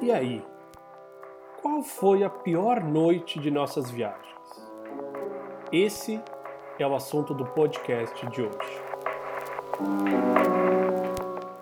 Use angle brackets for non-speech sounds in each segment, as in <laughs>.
E aí? Qual foi a pior noite de nossas viagens? Esse é o assunto do podcast de hoje.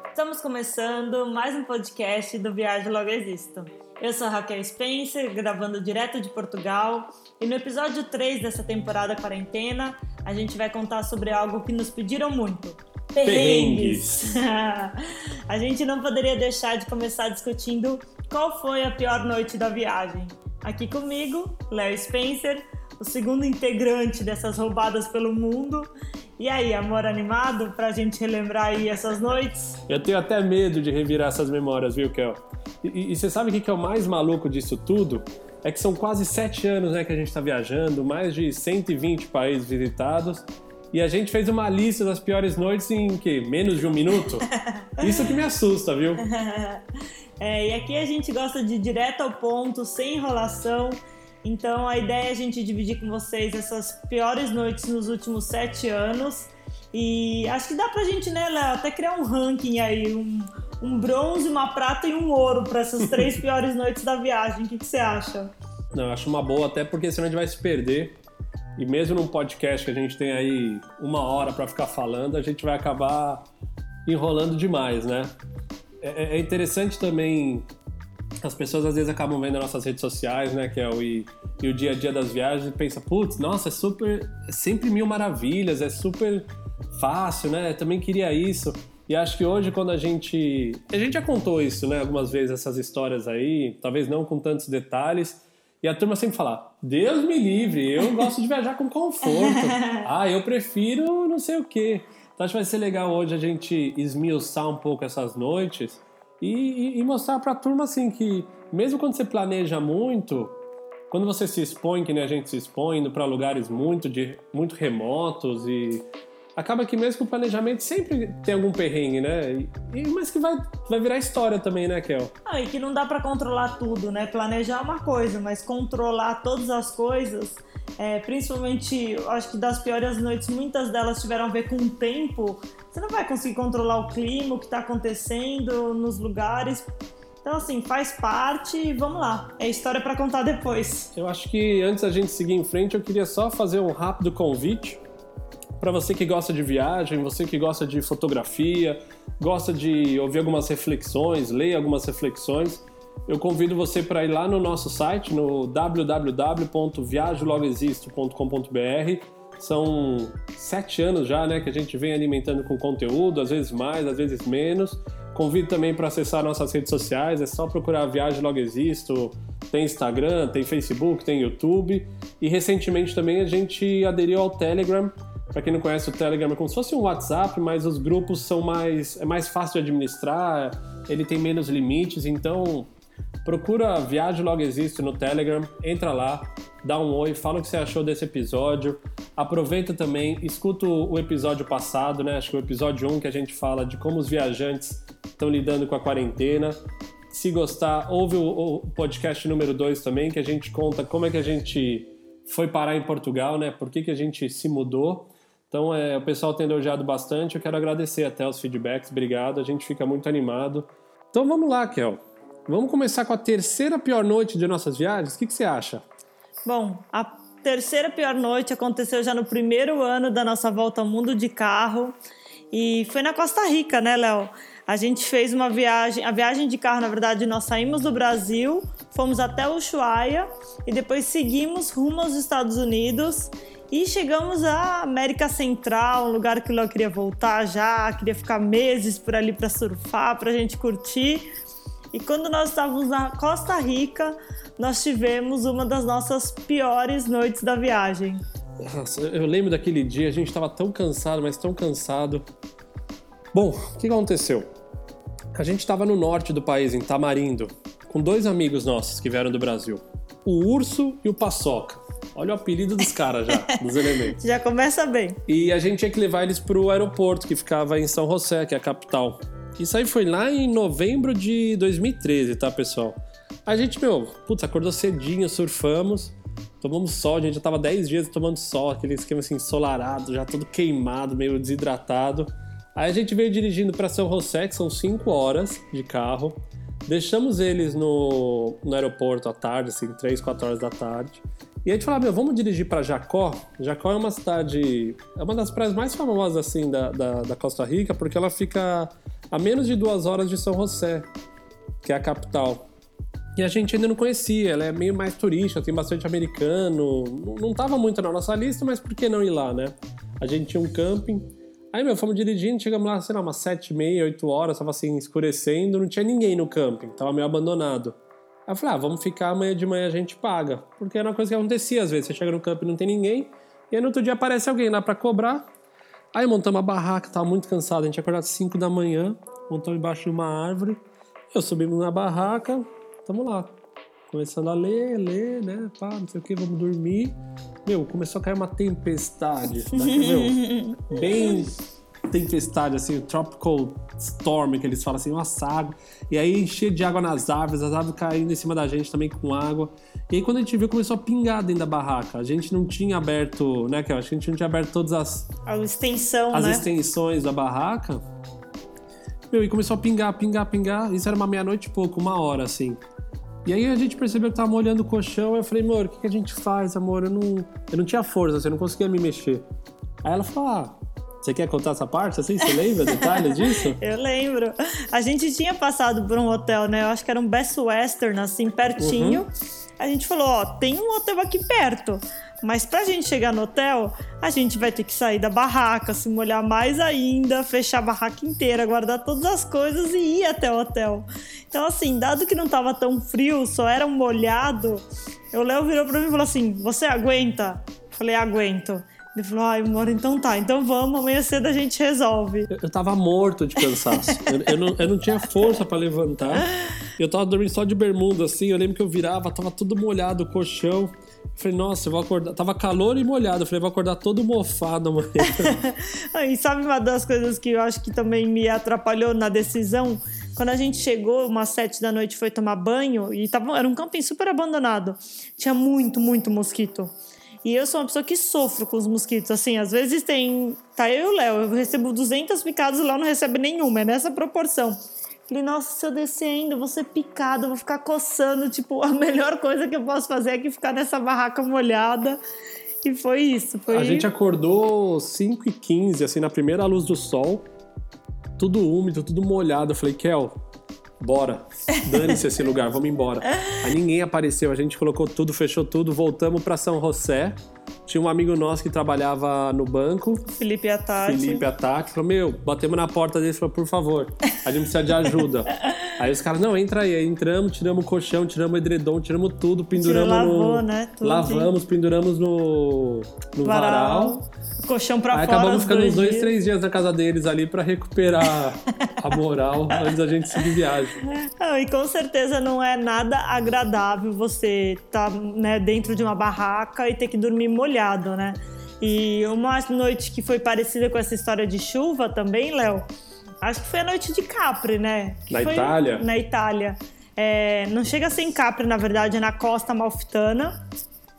Estamos começando mais um podcast do Viagem Logo Existo. Eu sou Raquel Spencer, gravando direto de Portugal, e no episódio 3 dessa temporada quarentena, a gente vai contar sobre algo que nos pediram muito: perrengues. <laughs> a gente não poderia deixar de começar discutindo qual foi a pior noite da viagem. Aqui comigo, Léo Spencer, o segundo integrante dessas roubadas pelo mundo. E aí, amor animado pra gente relembrar aí essas noites? Eu tenho até medo de revirar essas memórias, viu, Kel? E, e você sabe o que é o mais maluco disso tudo? É que são quase sete anos né, que a gente está viajando, mais de 120 países visitados. E a gente fez uma lista das piores noites em que? Menos de um minuto? <laughs> Isso que me assusta, viu? <laughs> É, e aqui a gente gosta de ir direto ao ponto, sem enrolação. Então a ideia é a gente dividir com vocês essas piores noites nos últimos sete anos. E acho que dá pra gente, né, Léo, até criar um ranking aí, um, um bronze, uma prata e um ouro para essas três <laughs> piores noites da viagem. O que, que você acha? Não, acho uma boa, até porque senão a gente vai se perder. E mesmo num podcast que a gente tem aí uma hora para ficar falando, a gente vai acabar enrolando demais, né? É, é, é interessante também as pessoas às vezes acabam vendo nossas redes sociais, né, que é o e, e o dia a dia das viagens e pensa, putz, nossa, é super, é sempre mil maravilhas, é super fácil, né? Eu também queria isso. E acho que hoje quando a gente, a gente já contou isso, né, algumas vezes essas histórias aí, talvez não com tantos detalhes, e a turma sempre fala: Deus me livre, eu gosto de viajar com conforto. <laughs> ah, eu prefiro não sei o quê. Então acho que vai ser legal hoje a gente esmiuçar um pouco essas noites e, e, e mostrar para a turma assim que, mesmo quando você planeja muito, quando você se expõe, que nem a gente se expõe, indo para lugares muito, de, muito remotos e acaba que mesmo com o planejamento sempre tem algum perrengue, né? E, mas que vai, vai virar história também, né, Kel? Ah, e que não dá para controlar tudo, né? Planejar é uma coisa, mas controlar todas as coisas, é, principalmente, acho que das piores noites, muitas delas tiveram a ver com o tempo. Você não vai conseguir controlar o clima, o que está acontecendo nos lugares. Então, assim, faz parte e vamos lá. É história para contar depois. Eu acho que antes da gente seguir em frente, eu queria só fazer um rápido convite para você que gosta de viagem, você que gosta de fotografia, gosta de ouvir algumas reflexões, ler algumas reflexões, eu convido você para ir lá no nosso site, no www.viagelogoexisto.com.br. São sete anos já né, que a gente vem alimentando com conteúdo, às vezes mais, às vezes menos. Convido também para acessar nossas redes sociais, é só procurar Viagem Logo Existo. Tem Instagram, tem Facebook, tem YouTube. E recentemente também a gente aderiu ao Telegram, para quem não conhece o Telegram, é como se fosse um WhatsApp, mas os grupos são mais é mais fácil de administrar, ele tem menos limites, então procura Viagem Logo Existe no Telegram, entra lá, dá um oi, fala o que você achou desse episódio. Aproveita também, escuta o episódio passado, né? Acho que o episódio 1 que a gente fala de como os viajantes estão lidando com a quarentena. Se gostar, ouve o, podcast número 2 também, que a gente conta como é que a gente foi parar em Portugal, né? Por que, que a gente se mudou. Então, é, o pessoal tem elogiado bastante. Eu quero agradecer até os feedbacks. Obrigado. A gente fica muito animado. Então, vamos lá, Kel. Vamos começar com a terceira pior noite de nossas viagens? O que, que você acha? Bom, a terceira pior noite aconteceu já no primeiro ano da nossa volta ao mundo de carro. E foi na Costa Rica, né, Léo? A gente fez uma viagem, a viagem de carro, na verdade, nós saímos do Brasil, fomos até Ushuaia e depois seguimos rumo aos Estados Unidos e chegamos à América Central, um lugar que eu queria voltar já, queria ficar meses por ali para surfar, para a gente curtir. E quando nós estávamos na Costa Rica, nós tivemos uma das nossas piores noites da viagem. Nossa, eu lembro daquele dia, a gente estava tão cansado, mas tão cansado. Bom, o que aconteceu? A gente estava no norte do país, em Tamarindo, com dois amigos nossos que vieram do Brasil, o Urso e o Paçoca. Olha o apelido dos caras já, <laughs> dos elementos. Já começa bem. E a gente tinha que levar eles pro aeroporto, que ficava em São José, que é a capital. Isso aí foi lá em novembro de 2013, tá, pessoal? A gente, meu, putz, acordou cedinho, surfamos, tomamos sol, a gente já tava 10 dias tomando sol, aquele esquema assim, ensolarado, já todo queimado, meio desidratado. Aí a gente veio dirigindo para São José, que são 5 horas de carro. Deixamos eles no, no aeroporto à tarde, assim, 3, 4 horas da tarde. E a gente falou, meu, vamos dirigir para Jacó. Jacó é uma cidade, é uma das praias mais famosas, assim, da, da, da, Costa Rica, porque ela fica a menos de duas horas de São José, que é a capital. E a gente ainda não conhecia, ela é meio mais turística, tem bastante americano. Não, não tava muito na nossa lista, mas por que não ir lá, né? A gente tinha um camping. Aí, meu, fomos dirigindo, chegamos lá, sei lá, umas sete e meia, oito horas, tava assim, escurecendo, não tinha ninguém no camping, tava meio abandonado. Aí eu falei, ah, vamos ficar amanhã de manhã a gente paga. Porque era uma coisa que acontecia às vezes. Você chega no campo e não tem ninguém. E aí no outro dia aparece alguém lá para cobrar. Aí montamos a barraca, tava muito cansado. A gente acordou às 5 da manhã, montamos embaixo de uma árvore. Eu subimos na barraca, tamo lá. Começando a ler, ler, né? Pá, não sei o que, vamos dormir. Meu, começou a cair uma tempestade. Né? Meu, <laughs> bem tempestade, assim, o tropical storm, que eles falam assim, uma água. E aí encher de água nas árvores, as árvores caindo em cima da gente também com água. E aí quando a gente viu, começou a pingar dentro da barraca. A gente não tinha aberto, né, que eu acho que a gente não tinha aberto todas as... A extensão, As né? extensões da barraca. Meu, e começou a pingar, pingar, pingar. Isso era uma meia-noite e pouco, uma hora, assim. E aí a gente percebeu que tava molhando o colchão. Eu falei, amor, o que, que a gente faz, amor? Eu não, eu não tinha força, assim, eu não conseguia me mexer. Aí ela falou, ah, você quer contar essa parte assim? Você lembra detalhes disso? <laughs> Eu lembro. A gente tinha passado por um hotel, né? Eu acho que era um Best Western, assim, pertinho. Uhum. A gente falou, ó, tem um hotel aqui perto. Mas pra gente chegar no hotel, a gente vai ter que sair da barraca, se molhar mais ainda, fechar a barraca inteira, guardar todas as coisas e ir até o hotel. Então, assim, dado que não tava tão frio, só era um molhado, o Léo virou pra mim e falou assim: Você aguenta? Eu falei, aguento. Ele falou, ai, amor, então tá, então vamos, amanhã cedo a gente resolve. Eu, eu tava morto de cansaço. eu, eu, não, eu não tinha força para levantar. Eu tava dormindo só de bermuda, assim. Eu lembro que eu virava, tava tudo molhado o colchão. Falei, nossa, eu vou acordar. Tava calor e molhado. Falei, vou acordar todo mofado amanhã. <laughs> e sabe uma das coisas que eu acho que também me atrapalhou na decisão? Quando a gente chegou, umas sete da noite, foi tomar banho, e tava, era um camping super abandonado. Tinha muito, muito mosquito. E eu sou uma pessoa que sofro com os mosquitos. Assim, às vezes tem. Tá eu e o Léo, eu recebo 200 picadas e o Léo não recebe nenhuma. É nessa proporção. Falei, nossa, se eu descer ainda, eu vou ser picado, eu vou ficar coçando. Tipo, <laughs> a melhor coisa que eu posso fazer é que ficar nessa barraca molhada. E foi isso. Foi... A gente acordou 5 e 15 assim, na primeira luz do sol. Tudo úmido, tudo molhado. Eu falei, Kel, bora. Dane-se esse lugar, vamos embora. Aí ninguém apareceu, a gente colocou tudo, fechou tudo, voltamos para São José. Tinha um amigo nosso que trabalhava no banco. Felipe Atati. Felipe Atati. Falou, meu, batemos na porta dele e falou, por favor, a gente precisa de ajuda. <laughs> aí os caras, não, entra aí. Aí entramos, tiramos o colchão, tiramos o edredom, tiramos tudo, penduramos lavou, no... né? Tudo Lavamos, penduramos no, no varal. varal. Colchão pra aí fora. acabamos ficando dois uns dois, dias. três dias na casa deles ali para recuperar a moral antes da gente seguir viagem. Não, e com certeza não é nada agradável você estar tá, né, dentro de uma barraca e ter que dormir molhado, né? E uma noite que foi parecida com essa história de chuva também, Léo, acho que foi a noite de Capri, né? Que na foi Itália? Na Itália. É, não chega a ser em Capri, na verdade, é na costa malfitana.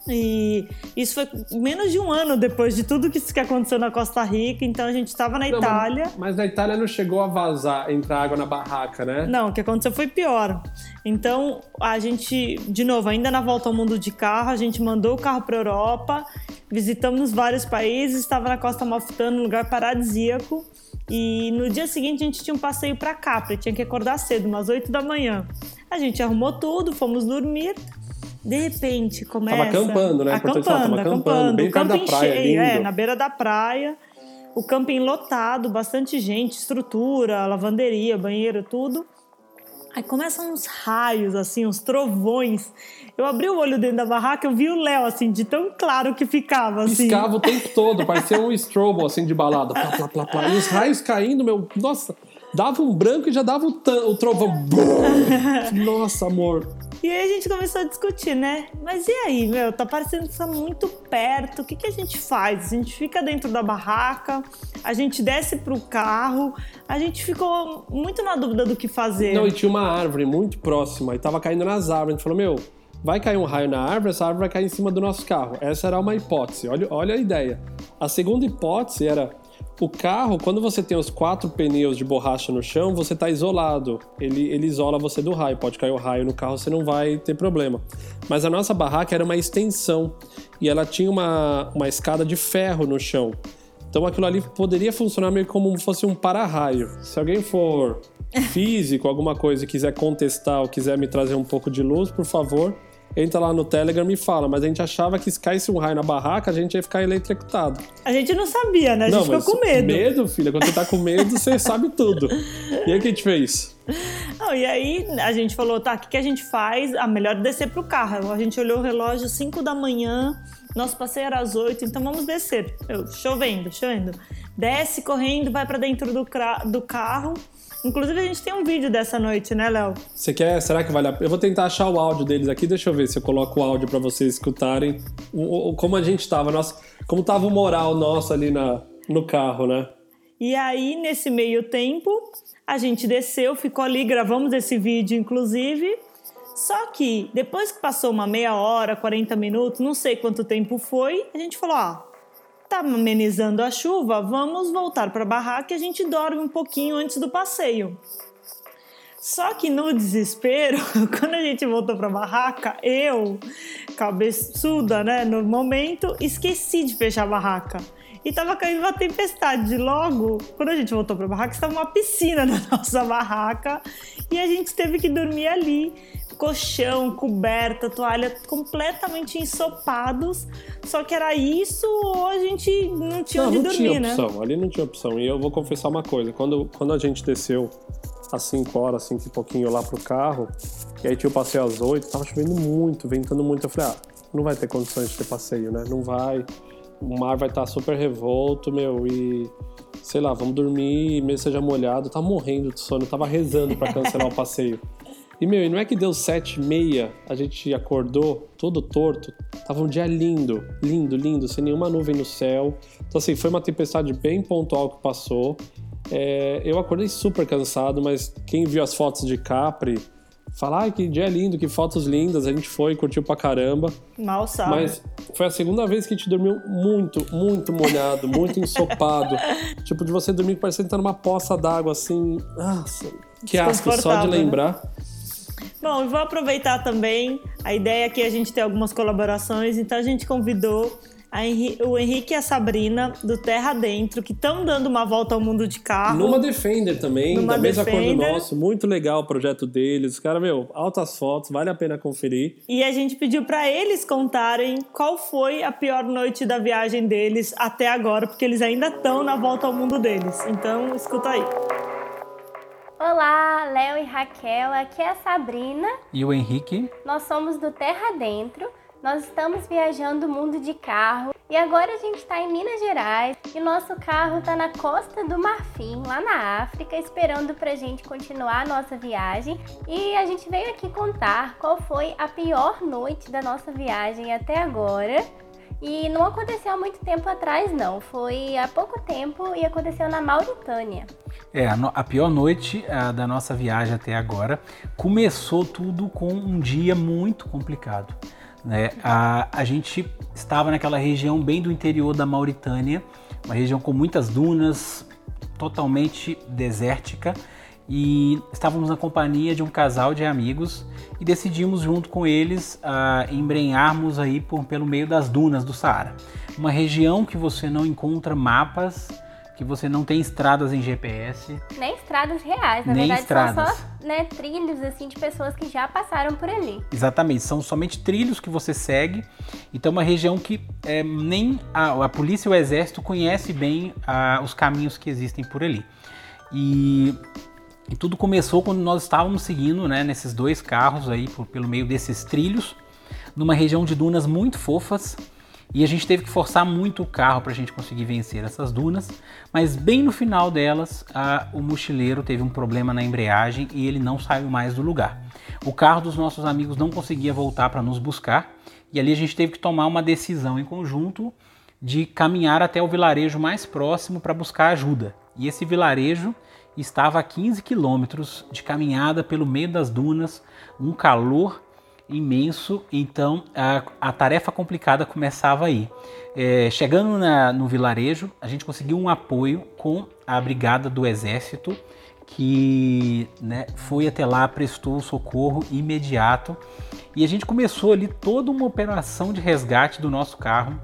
E isso foi menos de um ano depois de tudo que, que aconteceu na Costa Rica, então a gente estava na não, Itália. Mas, mas, na Itália não chegou a vazar, entrar água na barraca, né? Não, o que aconteceu foi pior. Então a gente, de novo, ainda na volta ao mundo de carro, a gente mandou o carro para Europa, visitamos vários países, estava na Costa Malfitana, um lugar paradisíaco. E no dia seguinte a gente tinha um passeio para Capri, tinha que acordar cedo, umas 8 da manhã. A gente arrumou tudo, fomos dormir. De repente começa. Tava acampando, né? Acampando, tava acampando. Bem o camping praia, cheio, é, na beira da praia. O camping lotado, bastante gente, estrutura, lavanderia, banheiro, tudo. Aí começam uns raios, assim, uns trovões. Eu abri o olho dentro da barraca, eu vi o Léo, assim, de tão claro que ficava, assim. Piscava o tempo todo, parecia um strobo, assim, de balada. Plá, plá, plá, plá. E os raios caindo, meu... Nossa, dava um branco e já dava o, o trovão. <laughs> Nossa, amor. E aí a gente começou a discutir, né? Mas e aí, meu? Tá parecendo que tá muito perto. O que, que a gente faz? A gente fica dentro da barraca, a gente desce pro carro. A gente ficou muito na dúvida do que fazer. Não, e tinha uma árvore muito próxima e tava caindo nas árvores. A gente falou, meu, vai cair um raio na árvore, essa árvore vai cair em cima do nosso carro. Essa era uma hipótese. Olha, olha a ideia. A segunda hipótese era O carro, quando você tem os quatro pneus de borracha no chão, você está isolado. Ele, ele isola você do raio. Pode cair o raio no carro, você não vai ter problema. Mas a nossa barraca era uma extensão e ela tinha uma, uma escada de ferro no chão. Então aquilo ali poderia funcionar meio como se fosse um para-raio. Se alguém for <laughs> físico, alguma coisa, e quiser contestar ou quiser me trazer um pouco de luz, por favor, entra lá no Telegram e fala, mas a gente achava que se caísse um raio na barraca, a gente ia ficar eletrocutado. A gente não sabia, né? A gente não, ficou com medo. Medo, filha. Quando você tá com medo, você <laughs> sabe tudo. E aí o que a gente fez? Não, e aí a gente falou, tá, o que, que a gente faz? Ah, melhor descer pro carro. A gente olhou o relógio 5 da manhã, nosso passeio era às 8, então vamos descer. Eu, chovendo, chovendo. Desce correndo, vai para dentro do, do carro Inclusive, a gente tem um vídeo dessa noite, né, Léo? Você quer? Será que vale a pena? Eu vou tentar achar o áudio deles aqui. Deixa eu ver se eu coloco o áudio para vocês escutarem o, o, como a gente tava, nossa, como tava o moral nosso ali na, no carro, né? E aí, nesse meio tempo, a gente desceu, ficou ali, gravamos esse vídeo, inclusive. Só que depois que passou uma meia hora, 40 minutos, não sei quanto tempo foi, a gente falou: ah, tá amenizando a chuva, vamos voltar para a barraca e a gente dorme um pouquinho antes do passeio. Só que no desespero, <laughs> quando a gente voltou para a barraca, eu, cabeçuda, né, no momento, esqueci de fechar a barraca. E tava caindo uma tempestade. Logo, quando a gente voltou para a barraca, estava uma piscina <laughs> na nossa barraca e a gente teve que dormir ali colchão, coberta, toalha completamente ensopados. Só que era isso ou a gente não tinha não, onde não dormir, tinha né? opção. Ali não tinha opção. E eu vou confessar uma coisa. Quando, quando a gente desceu às 5 horas, 5 e pouquinho lá pro carro, e aí tinha o passeio às 8, tava chovendo muito, ventando muito. Eu falei, ah, não vai ter condições de ter passeio, né? Não vai. O mar vai estar tá super revolto, meu, e sei lá, vamos dormir, mesmo seja molhado, tá morrendo de sono, eu tava rezando para cancelar o passeio. <laughs> E, meu, e não é que deu sete e meia, a gente acordou todo torto. Tava um dia lindo, lindo, lindo, sem nenhuma nuvem no céu. Então, assim, foi uma tempestade bem pontual que passou. É, eu acordei super cansado, mas quem viu as fotos de Capri fala, ai, que dia lindo, que fotos lindas. A gente foi, curtiu pra caramba. Mal sabe. Mas foi a segunda vez que a gente dormiu muito, muito molhado, muito ensopado. <laughs> tipo, de você dormir parecendo estar numa poça d'água, assim. Nossa, que asco só de né? lembrar. Né? Bom, vou aproveitar também. A ideia é a gente ter algumas colaborações, então a gente convidou Henri, o Henrique e a Sabrina do Terra Dentro, que estão dando uma volta ao mundo de carro. Numa Defender também, Numa da mesma cor do nosso. Muito legal o projeto deles. Os caras, meu, altas fotos, vale a pena conferir. E a gente pediu para eles contarem qual foi a pior noite da viagem deles até agora, porque eles ainda estão na volta ao mundo deles. Então, escuta aí. Olá, Léo e Raquel, aqui é a Sabrina. E o Henrique. Nós somos do Terra Dentro. Nós estamos viajando o mundo de carro e agora a gente está em Minas Gerais e nosso carro está na costa do Marfim, lá na África, esperando para a gente continuar a nossa viagem. E a gente veio aqui contar qual foi a pior noite da nossa viagem até agora. E não aconteceu há muito tempo atrás, não. Foi há pouco tempo e aconteceu na Mauritânia. É, a, pior noite a, da nossa viagem até agora começou tudo com um dia muito complicado. Né? A, a gente estava naquela região bem do interior da Mauritânia, uma região com muitas dunas, totalmente desértica e estávamos na companhia de um casal de amigos e decidimos junto com eles uh, embrenharmos aí por, pelo meio das dunas do Saara. Uma região que você não encontra mapas, que você não tem estradas em GPS. Nem estradas reais, na nem verdade estradas. são só né, trilhos assim de pessoas que já passaram por ali. Exatamente, são somente trilhos que você segue. Então uma região que é, nem a, a, polícia e o exército conhece bem a, os caminhos que existem por ali. E e tudo começou quando nós estávamos seguindo né, nesses dois carros aí por, pelo meio desses trilhos, numa região de dunas muito fofas. E a gente teve que forçar muito o carro para a gente conseguir vencer essas dunas. Mas bem no final delas, a, o mochileiro teve um problema na embreagem e ele não saiu mais do lugar. O carro dos nossos amigos não conseguia voltar para nos buscar. E ali a gente teve que tomar uma decisão em conjunto de caminhar até o vilarejo mais próximo para buscar ajuda. E esse vilarejo estava a 15 quilômetros de caminhada pelo meio das dunas, um calor imenso, então a, a tarefa complicada começava aí. É, chegando na, no vilarejo, a gente conseguiu um apoio com a brigada do exército, que né, foi até lá, prestou socorro imediato e a gente começou ali toda uma operação de resgate do nosso carro,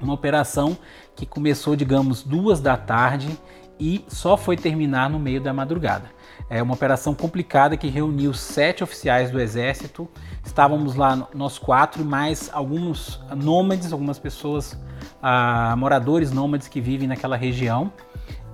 uma operação que começou, digamos, duas da tarde e só foi terminar no meio da madrugada. É uma operação complicada que reuniu sete oficiais do exército. Estávamos lá nós quatro, mais alguns nômades, algumas pessoas, ah, moradores nômades que vivem naquela região.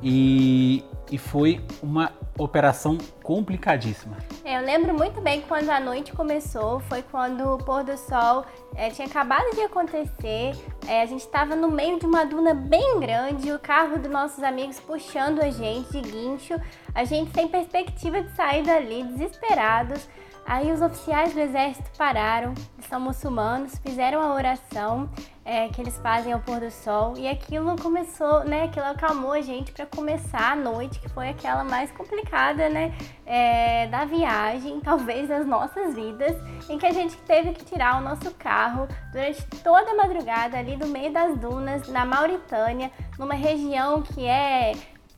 E, e foi uma operação complicadíssima. É, eu lembro muito bem quando a noite começou, foi quando o pôr do sol é, tinha acabado de acontecer, é, a gente estava no meio de uma duna bem grande, o carro dos nossos amigos puxando a gente de guincho, a gente sem perspectiva de sair dali, desesperados. Aí os oficiais do exército pararam, eles são muçulmanos, fizeram a oração é, que eles fazem ao pôr do sol e aquilo começou, né? Aquilo acalmou a gente para começar a noite, que foi aquela mais complicada, né? É, da viagem, <laughs> talvez das nossas vidas, em que a gente teve que tirar o nosso carro durante toda a madrugada ali do meio das dunas, na Mauritânia, numa região que é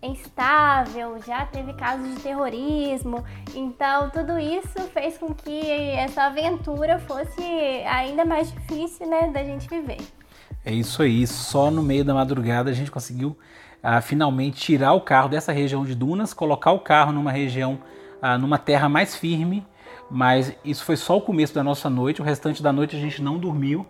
instável, já teve casos de terrorismo. Então, tudo isso fez com que essa aventura fosse ainda mais difícil, né, da gente viver. É isso aí, só no meio da madrugada a gente conseguiu ah, finalmente tirar o carro dessa região de dunas, colocar o carro numa região, ah, numa terra mais firme, mas isso foi só o começo da nossa noite, o restante da noite a gente não dormiu,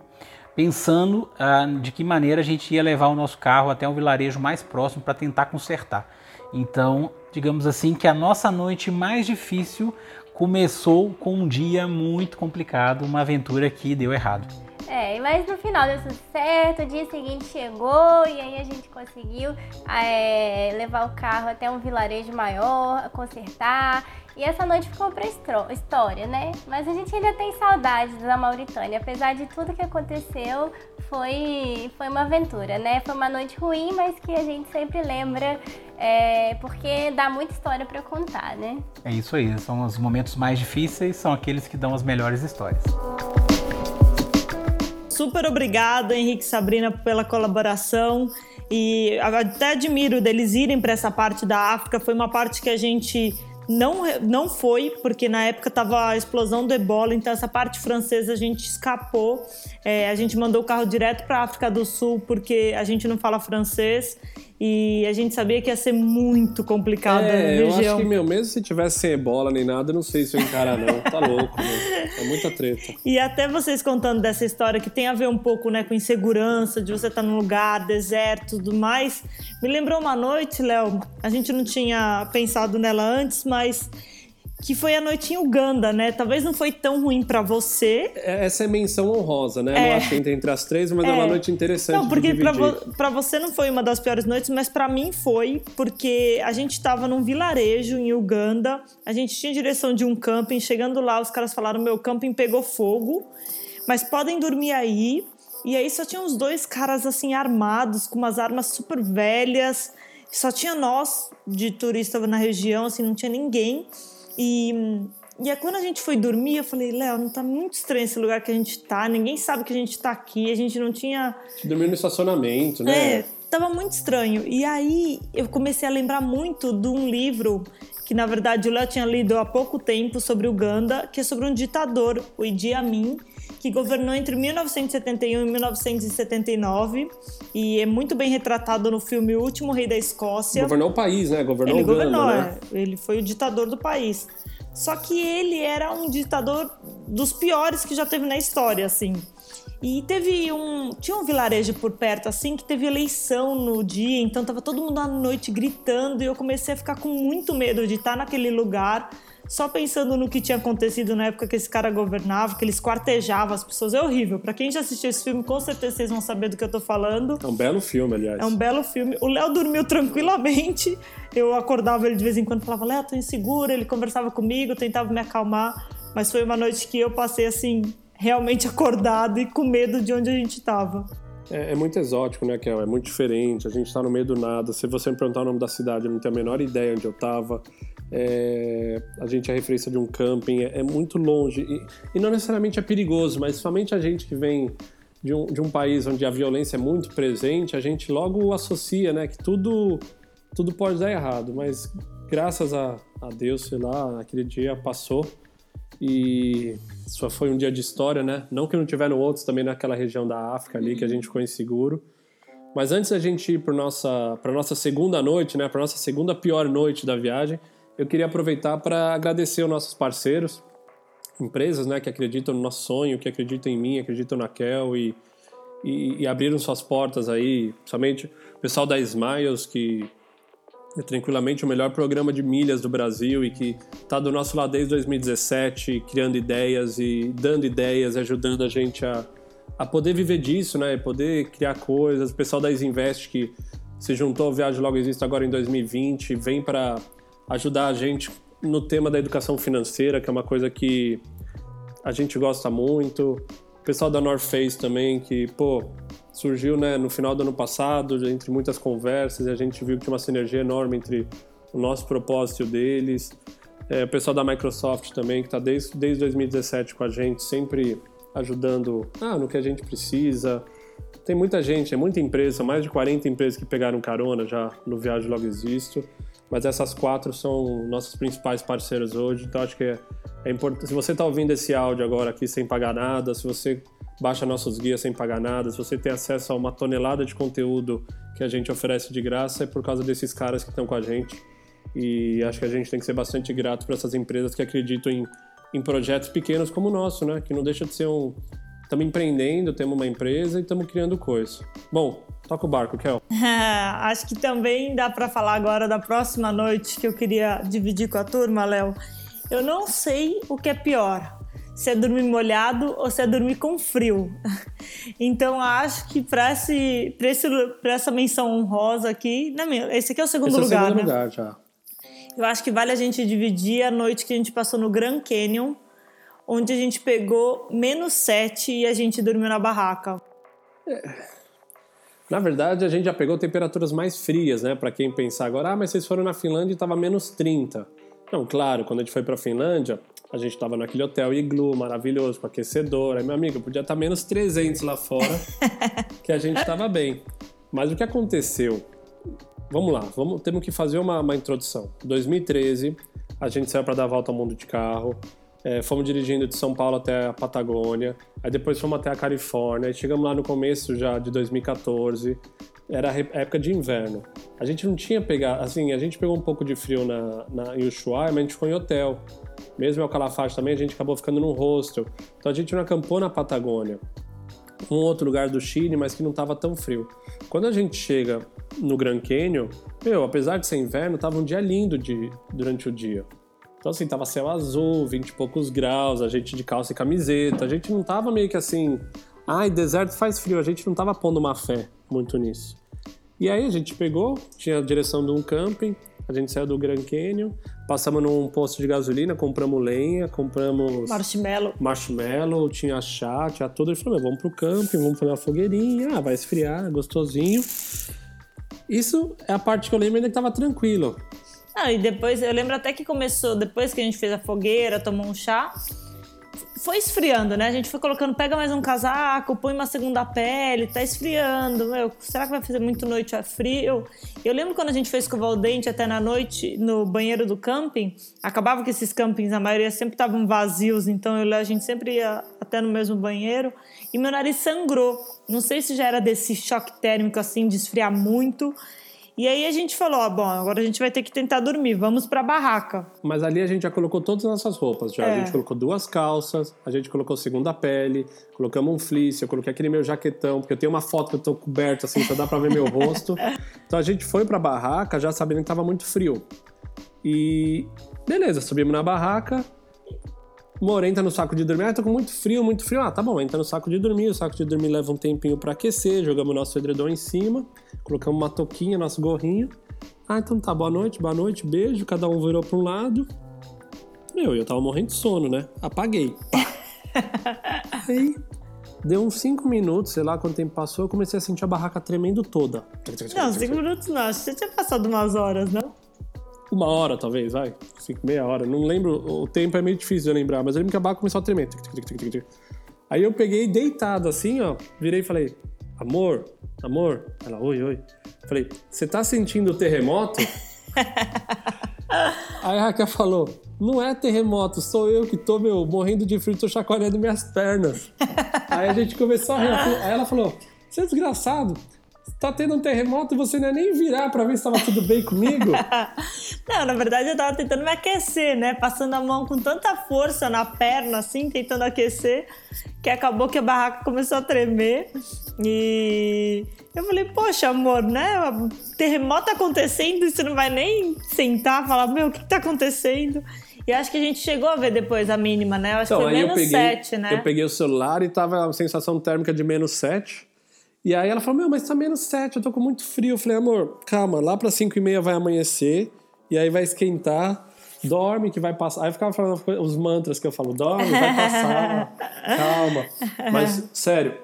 pensando ah, de que maneira a gente ia levar o nosso carro até um vilarejo mais próximo para tentar consertar. Então, digamos assim, que a nossa noite mais difícil começou com um dia muito complicado, uma aventura que deu errado. É, mas no final deu tudo certo, o dia seguinte chegou e aí a gente conseguiu é, levar o carro até um vilarejo maior, consertar. E essa noite ficou pra história, né? Mas a gente ainda tem saudades da Mauritânia. Apesar de tudo que aconteceu, foi, foi uma aventura, né? Foi uma noite ruim, mas que a gente sempre lembra é, porque dá muita história para contar, né? É isso aí, são os momentos mais difíceis, são aqueles que dão as melhores histórias. Super obrigada, Henrique e Sabrina, pela colaboração. E até admiro deles irem para essa parte da África. Foi uma parte que a gente não, não foi, porque na época estava a explosão do ebola, então essa parte francesa a gente escapou. É, a gente mandou o carro direto para a África do Sul, porque a gente não fala francês. E a gente sabia que ia ser muito complicado é, na região. Eu acho que, meu, mesmo se tivesse sem ebola nem nada, não sei se eu encarar, não. Tá louco, meu. É muita treta. E até vocês contando dessa história que tem a ver um pouco né, com insegurança, de você estar tá num lugar, deserto tudo mais. Me lembrou uma noite, Léo, a gente não tinha pensado nela antes, mas que foi a noite em Uganda, né? Talvez não foi tão ruim para você. É, essa é menção honrosa, né? É. Não acho que entre, entre as três, mas é, é uma noite interessante. Não, porque para vo você não foi uma das piores noites, mas para mim foi, porque a gente estava num vilarejo em Uganda, a gente tinha direção de um camping, chegando lá, os caras falaram: meu camping pegou fogo, mas podem dormir aí. E aí só tinha uns dois caras assim armados, com umas armas super velhas. Só tinha nós de turista na região, assim, não tinha ninguém. E, e aí, quando a gente foi dormir, eu falei, Léo, não tá muito estranho esse lugar que a gente tá, ninguém sabe que a gente tá aqui, a gente não tinha. Dormiu no estacionamento, né? É, tava muito estranho. E aí eu comecei a lembrar muito de um livro que na verdade o Léo tinha lido há pouco tempo sobre Uganda, que é sobre um ditador, o Idi Amin, que governou entre 1971 e 1979 e é muito bem retratado no filme O Último Rei da Escócia. Governou o país, né? Governou ele governou, né? É. Ele foi o ditador do país. Só que ele era um ditador dos piores que já teve na história, assim. E teve um. Tinha um vilarejo por perto, assim, que teve eleição no dia, então tava todo mundo à noite gritando e eu comecei a ficar com muito medo de estar naquele lugar só pensando no que tinha acontecido na época que esse cara governava, que eles quartejavam as pessoas. É horrível. Para quem já assistiu esse filme, com certeza vocês vão saber do que eu tô falando. É um belo filme, aliás. É um belo filme. O Léo dormiu tranquilamente. Eu acordava ele de vez em quando falava, Léo, tô insegura. Ele conversava comigo, tentava me acalmar. Mas foi uma noite que eu passei assim, realmente acordado e com medo de onde a gente tava. É, é, muito exótico, né, Kel? É muito diferente. A gente tá no meio do nada. Se você me perguntar o nome da cidade, eu não tenho a menor ideia onde eu tava. é, a gente é referência de um camping, é, é muito longe. E, e, não necessariamente é perigoso, mas somente a gente que vem de um, de um país onde a violência é muito presente, a gente logo associa né, que tudo, tudo pode dar errado. Mas graças a, a Deus, sei lá, aquele dia passou e só foi um dia de história, né? Não que não tiveram outros também naquela região da África ali que a gente ficou inseguro. Mas antes da gente ir para nossa para nossa segunda noite, né? Para nossa segunda pior noite da viagem, eu queria aproveitar para agradecer os nossos parceiros, empresas, né? Que acreditam no nosso sonho, que acreditam em mim, acreditam na Kel e, e, e abriram suas portas aí, somente o pessoal da Smiles que é tranquilamente o melhor programa de milhas do Brasil e que está do nosso lado desde 2017, criando ideias e dando ideias, ajudando a gente a, a poder viver disso, né? Poder criar coisas. O pessoal da Isinvest que se juntou ao Viagem Logo Existe agora em 2020, vem para ajudar a gente no tema da educação financeira, que é uma coisa que a gente gosta muito. O pessoal da North Face também, que, pô, surgiu né, no final do ano passado, entre muitas conversas, a gente viu que tinha uma sinergia enorme entre o nosso propósito e o deles. É, o pessoal da Microsoft também, que está desde, desde 2017 com a gente, sempre ajudando ah, no que a gente precisa. Tem muita gente, é muita empresa, mais de 40 empresas que pegaram carona já no Viagem Logo Existo, mas essas quatro são nossos principais parceiros hoje, então acho que é, é importante. Se você está ouvindo esse áudio agora aqui sem pagar nada, se você baixa nossos guias sem pagar nada, se você tem acesso a uma tonelada de conteúdo que a gente oferece de graça, é por causa desses caras que estão com a gente. E acho que a gente tem que ser bastante grato para essas empresas que acreditam em, em projetos pequenos como o nosso, né? Que não deixa de ser um. Estamos empreendendo, temos uma empresa e estamos criando coisa. Bom, toca o barco, Kel. <laughs> acho que também dá para falar agora da próxima noite que eu queria dividir com a turma, Léo. Eu não sei o que é pior, se é dormir molhado ou se é dormir com frio. <laughs> Então acho que para esse, esse, essa menção honrosa aqui, né, esse aqui é o segundo esse lugar. É o segundo né? lugar já. Eu acho que vale a gente dividir a noite que a gente passou no Grand Canyon, onde a gente pegou menos 7 e a gente dormiu na barraca. É. Na verdade, a gente já pegou temperaturas mais frias, né? Para quem pensar agora, ah, mas vocês foram na Finlândia e estava menos 30. Não, claro, quando a gente foi para a Finlândia, a gente tava naquele hotel iglu maravilhoso, com aquecedor. Aí, meu amigo, podia estar tá menos 300 lá fora, <laughs> que a gente tava bem. Mas o que aconteceu? Vamos lá, vamos, temos que fazer uma, uma introdução. 2013, a gente saiu para dar a volta ao mundo de carro. É, fomos dirigindo de São Paulo até a Patagônia, aí depois fomos até a Califórnia, aí chegamos lá no começo já de 2014, era época de inverno. A gente não tinha pegado, assim, a gente pegou um pouco de frio na, na, em Ushuaia, mas a gente ficou em hotel. Mesmo em Alcalafate também, a gente acabou ficando num hostel. Então a gente não acampou na Patagônia, um outro lugar do Chile, mas que não estava tão frio. Quando a gente chega no Grand Canyon, meu, apesar de ser inverno, tava um dia lindo de, durante o dia. Então, assim, tava céu azul, 20 e poucos graus, a gente de calça e camiseta. A gente não tava meio que assim, ai, deserto faz frio. A gente não tava pondo uma fé muito nisso. E aí a gente pegou, tinha a direção de um camping, a gente saiu do Grand Canyon, passamos num posto de gasolina, compramos lenha, compramos. Marshmallow. Marshmallow, tinha chá, tinha tudo. Ele falou: vamos pro camping, vamos fazer uma fogueirinha, ah, vai esfriar, gostosinho. Isso é a parte que eu lembro ainda que tava tranquilo. Ah, e depois, eu lembro até que começou, depois que a gente fez a fogueira, tomou um chá, foi esfriando, né? A gente foi colocando, pega mais um casaco, põe uma segunda pele, tá esfriando. Meu, será que vai fazer muito noite a frio? Eu lembro quando a gente foi escovar o dente até na noite no banheiro do camping, acabava que esses campings, a maioria sempre estavam vazios, então eu, a gente sempre ia até no mesmo banheiro e meu nariz sangrou. Não sei se já era desse choque térmico assim, de esfriar muito. E aí a gente falou, ó, bom, agora a gente vai ter que tentar dormir, vamos pra barraca. Mas ali a gente já colocou todas as nossas roupas, já. É. A gente colocou duas calças, a gente colocou segunda pele, colocamos um fleece, eu coloquei aquele meu jaquetão, porque eu tenho uma foto que eu tô coberto assim, só dá pra ver meu <laughs> rosto. Então a gente foi pra barraca já sabendo que tava muito frio. E beleza, subimos na barraca, Mora, entra no saco de dormir. Ah, tô com muito frio, muito frio. Ah, tá bom, entra no saco de dormir. O saco de dormir leva um tempinho para aquecer. Jogamos nosso edredom em cima. Colocamos uma touquinha, nosso gorrinho. Ah, então tá, boa noite, boa noite, beijo. Cada um virou pra um lado. Meu, eu tava morrendo de sono, né? Apaguei. <laughs> Aí, deu uns 5 minutos, sei lá quanto tempo passou, eu comecei a sentir a barraca tremendo toda. Não, 5 minutos não. Acho que você tinha passado umas horas, não? Uma hora, talvez, vai. Cinco, meia hora. Não lembro, o tempo é meio difícil de lembrar, mas eu lembro que a barra começou a tremer. Aí eu peguei deitado assim, ó, virei e falei, amor, amor. Ela, oi, oi. Falei, você tá sentindo o terremoto? <laughs> Aí a Raquel falou, não é terremoto, sou eu que tô, meu, morrendo de frio, tô chacoalhando minhas pernas. Aí a gente começou a rir. Aí ela falou, você é desgraçado tá tendo um terremoto e você não é nem virar para ver se estava tudo bem comigo? <laughs> não, na verdade eu tava tentando me aquecer, né? Passando a mão com tanta força na perna, assim, tentando aquecer, que acabou que a barraca começou a tremer. E eu falei, poxa, amor, né? Terremoto acontecendo e você não vai nem sentar falar, meu, o que, que tá acontecendo? E acho que a gente chegou a ver depois a mínima, né? Eu acho então, que foi menos peguei, 7, né? Eu peguei o celular e tava a sensação térmica de menos 7. E aí ela falou: Meu, mas tá menos 7, eu tô com muito frio. Eu falei: Amor, calma, lá pra 5 e meia vai amanhecer, e aí vai esquentar. Dorme que vai passar. Aí eu ficava falando os mantras que eu falo: Dorme, vai passar, <laughs> calma. Mas, sério,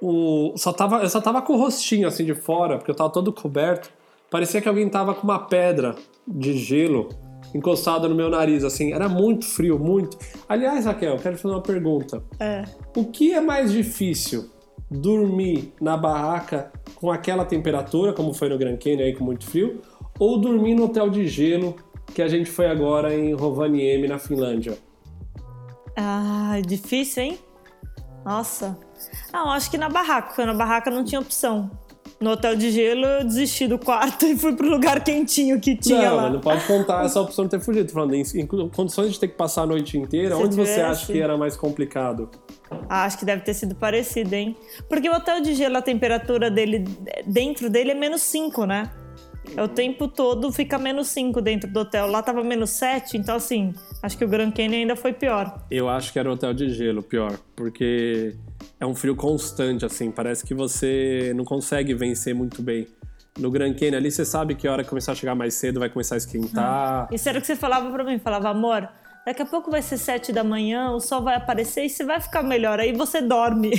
o, só tava, eu só tava com o rostinho assim de fora, porque eu tava todo coberto. Parecia que alguém tava com uma pedra de gelo encostada no meu nariz, assim. Era muito frio, muito. Aliás, Raquel, eu quero fazer uma pergunta. É. O que é mais difícil? dormir na barraca com aquela temperatura, como foi no Grand Canyon aí com muito frio, ou dormir no hotel de gelo que a gente foi agora em Rovaniemi, na Finlândia? Ah, difícil, hein? Nossa. Não, acho que na barraca, porque na barraca não tinha opção. No hotel de gelo eu desisti do quarto <laughs> e fui pro lugar quentinho que tinha não, lá. Não, não pode contar essa opção de ter fugido. Tô falando, em, condições de ter que passar a noite inteira, Se onde você acha que era mais complicado? Ah, acho que deve ter sido parecido, hein? Porque o hotel de gelo, a temperatura dele, dentro dele é menos 5, né? É o tempo todo fica menos 5 dentro do hotel. Lá tava menos 7, então assim, acho que o Grand Canyon ainda foi pior. Eu acho que era o hotel de gelo pior, porque é um frio constante, assim, parece que você não consegue vencer muito bem. No Grand Canyon ali, você sabe que a hora que começar a chegar mais cedo vai começar a esquentar. Hum. Isso era o que você falava para mim, falava, amor, Daqui a pouco vai ser sete da manhã, o sol vai aparecer e você vai ficar melhor. Aí você dorme.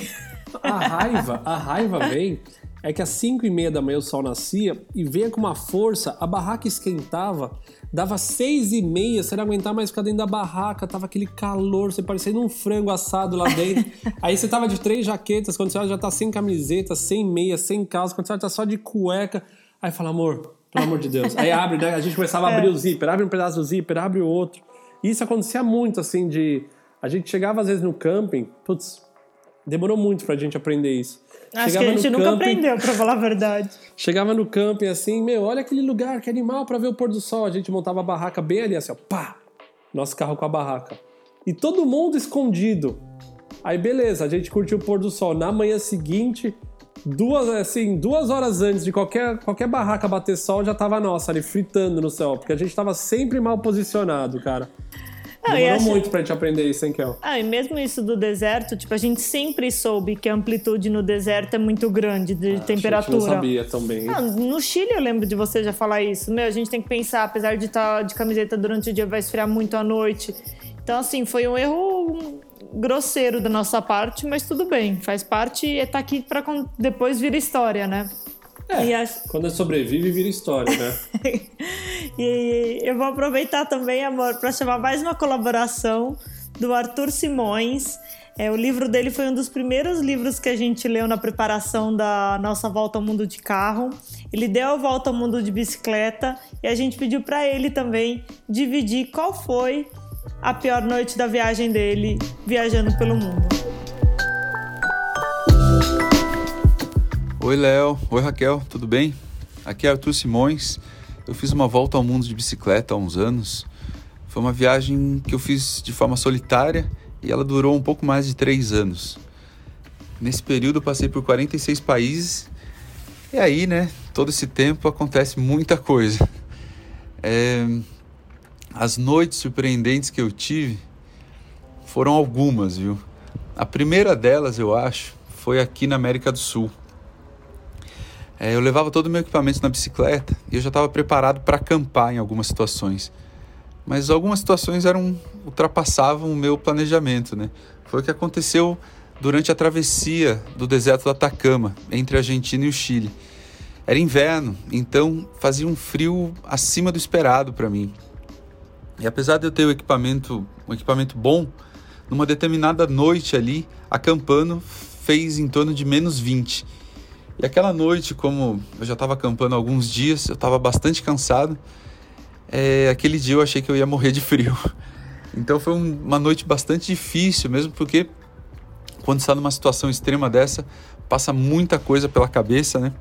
A raiva, a raiva <laughs> vem é que às cinco e meia da manhã o sol nascia e veio com uma força, a barraca esquentava, dava seis e meia, você não aguentava mais ficar dentro da barraca, tava aquele calor, você parecendo um frango assado lá dentro. <laughs> Aí você tava de três jaquetas, quando você já tá sem camiseta, sem meia, sem calça, quando você tá só de cueca. Aí fala, amor, pelo amor de Deus. Aí abre, né? A gente começava a abrir é. o zíper, abre um pedaço do zíper, abre o outro. E isso acontecia muito, assim, de. A gente chegava às vezes no camping, putz, demorou muito pra gente aprender isso. Acho chegava que a gente nunca camping, aprendeu, pra falar a verdade. <laughs> Chegava no camping assim, meu, olha aquele lugar, que animal para ver o pôr do sol. A gente montava a barraca bem ali, assim, ó, pá! Nosso carro com a barraca. E todo mundo escondido. Aí beleza, a gente curtiu o pôr do sol. Na manhã seguinte, duas, assim, duas horas antes de qualquer, qualquer barraca bater sol, já tava nossa ali fritando no céu, porque a gente tava sempre mal posicionado, cara. Não, Demorou acho... muito pra gente aprender isso, hein, Kel? Ah, e mesmo isso do deserto, tipo, a gente sempre soube que a amplitude no deserto é muito grande de ah, temperatura. A gente não sabia também. Ah, no Chile eu lembro de você já falar isso. Meu, a gente tem que pensar, apesar de estar tá de camiseta durante o dia, vai esfriar muito à noite. Então, assim, foi um erro grosseiro da nossa parte, mas tudo bem, faz parte e tá aqui para depois vir história, né? É, quando sobrevive, vira história, né? <laughs> e eu vou aproveitar também, amor, para chamar mais uma colaboração do Arthur Simões. É, o livro dele foi um dos primeiros livros que a gente leu na preparação da nossa volta ao mundo de carro. Ele deu a volta ao mundo de bicicleta e a gente pediu para ele também dividir qual foi a pior noite da viagem dele viajando pelo mundo. Oi, Léo. Oi, Raquel. Tudo bem? Aqui é Arthur Simões. Eu fiz uma volta ao mundo de bicicleta há uns anos. Foi uma viagem que eu fiz de forma solitária e ela durou um pouco mais de três anos. Nesse período eu passei por 46 países e aí, né, todo esse tempo acontece muita coisa. É, as noites surpreendentes que eu tive foram algumas, viu? A primeira delas, eu acho, foi aqui na América do Sul. É, eu levava todo o meu equipamento na bicicleta e eu já estava preparado para acampar em algumas situações. Mas algumas situações eram ultrapassavam o meu planejamento, né? Foi o que aconteceu durante a travessia do deserto do Atacama, entre a Argentina e o Chile. Era inverno, então fazia um frio acima do esperado para mim. E apesar de eu ter o equipamento, um equipamento bom, numa determinada noite ali, acampando, fez em torno de menos 20. E aquela noite, como eu já estava acampando alguns dias, eu estava bastante cansado. É, aquele dia eu achei que eu ia morrer de frio. <laughs> Então foi um, uma noite bastante difícil, mesmo porque quando está numa situação extrema dessa, passa muita coisa pela cabeça, né?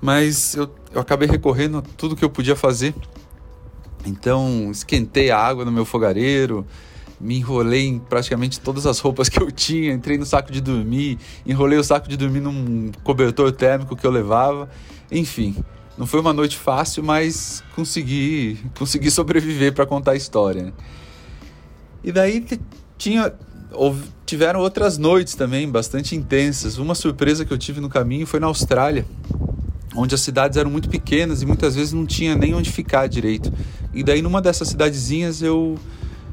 Mas eu, eu acabei recorrendo a tudo que eu podia fazer. Então, esquentei a água no meu fogareiro, me enrolei em praticamente todas as roupas que eu tinha, entrei no saco de dormir, enrolei o saco de dormir num cobertor térmico que eu levava. Enfim, não foi uma noite fácil, mas consegui, consegui sobreviver para contar a história. E daí tinha tiveram outras noites também bastante intensas. Uma surpresa que eu tive no caminho foi na Austrália, onde as cidades eram muito pequenas e muitas vezes não tinha nem onde ficar direito. E daí numa dessas cidadezinhas eu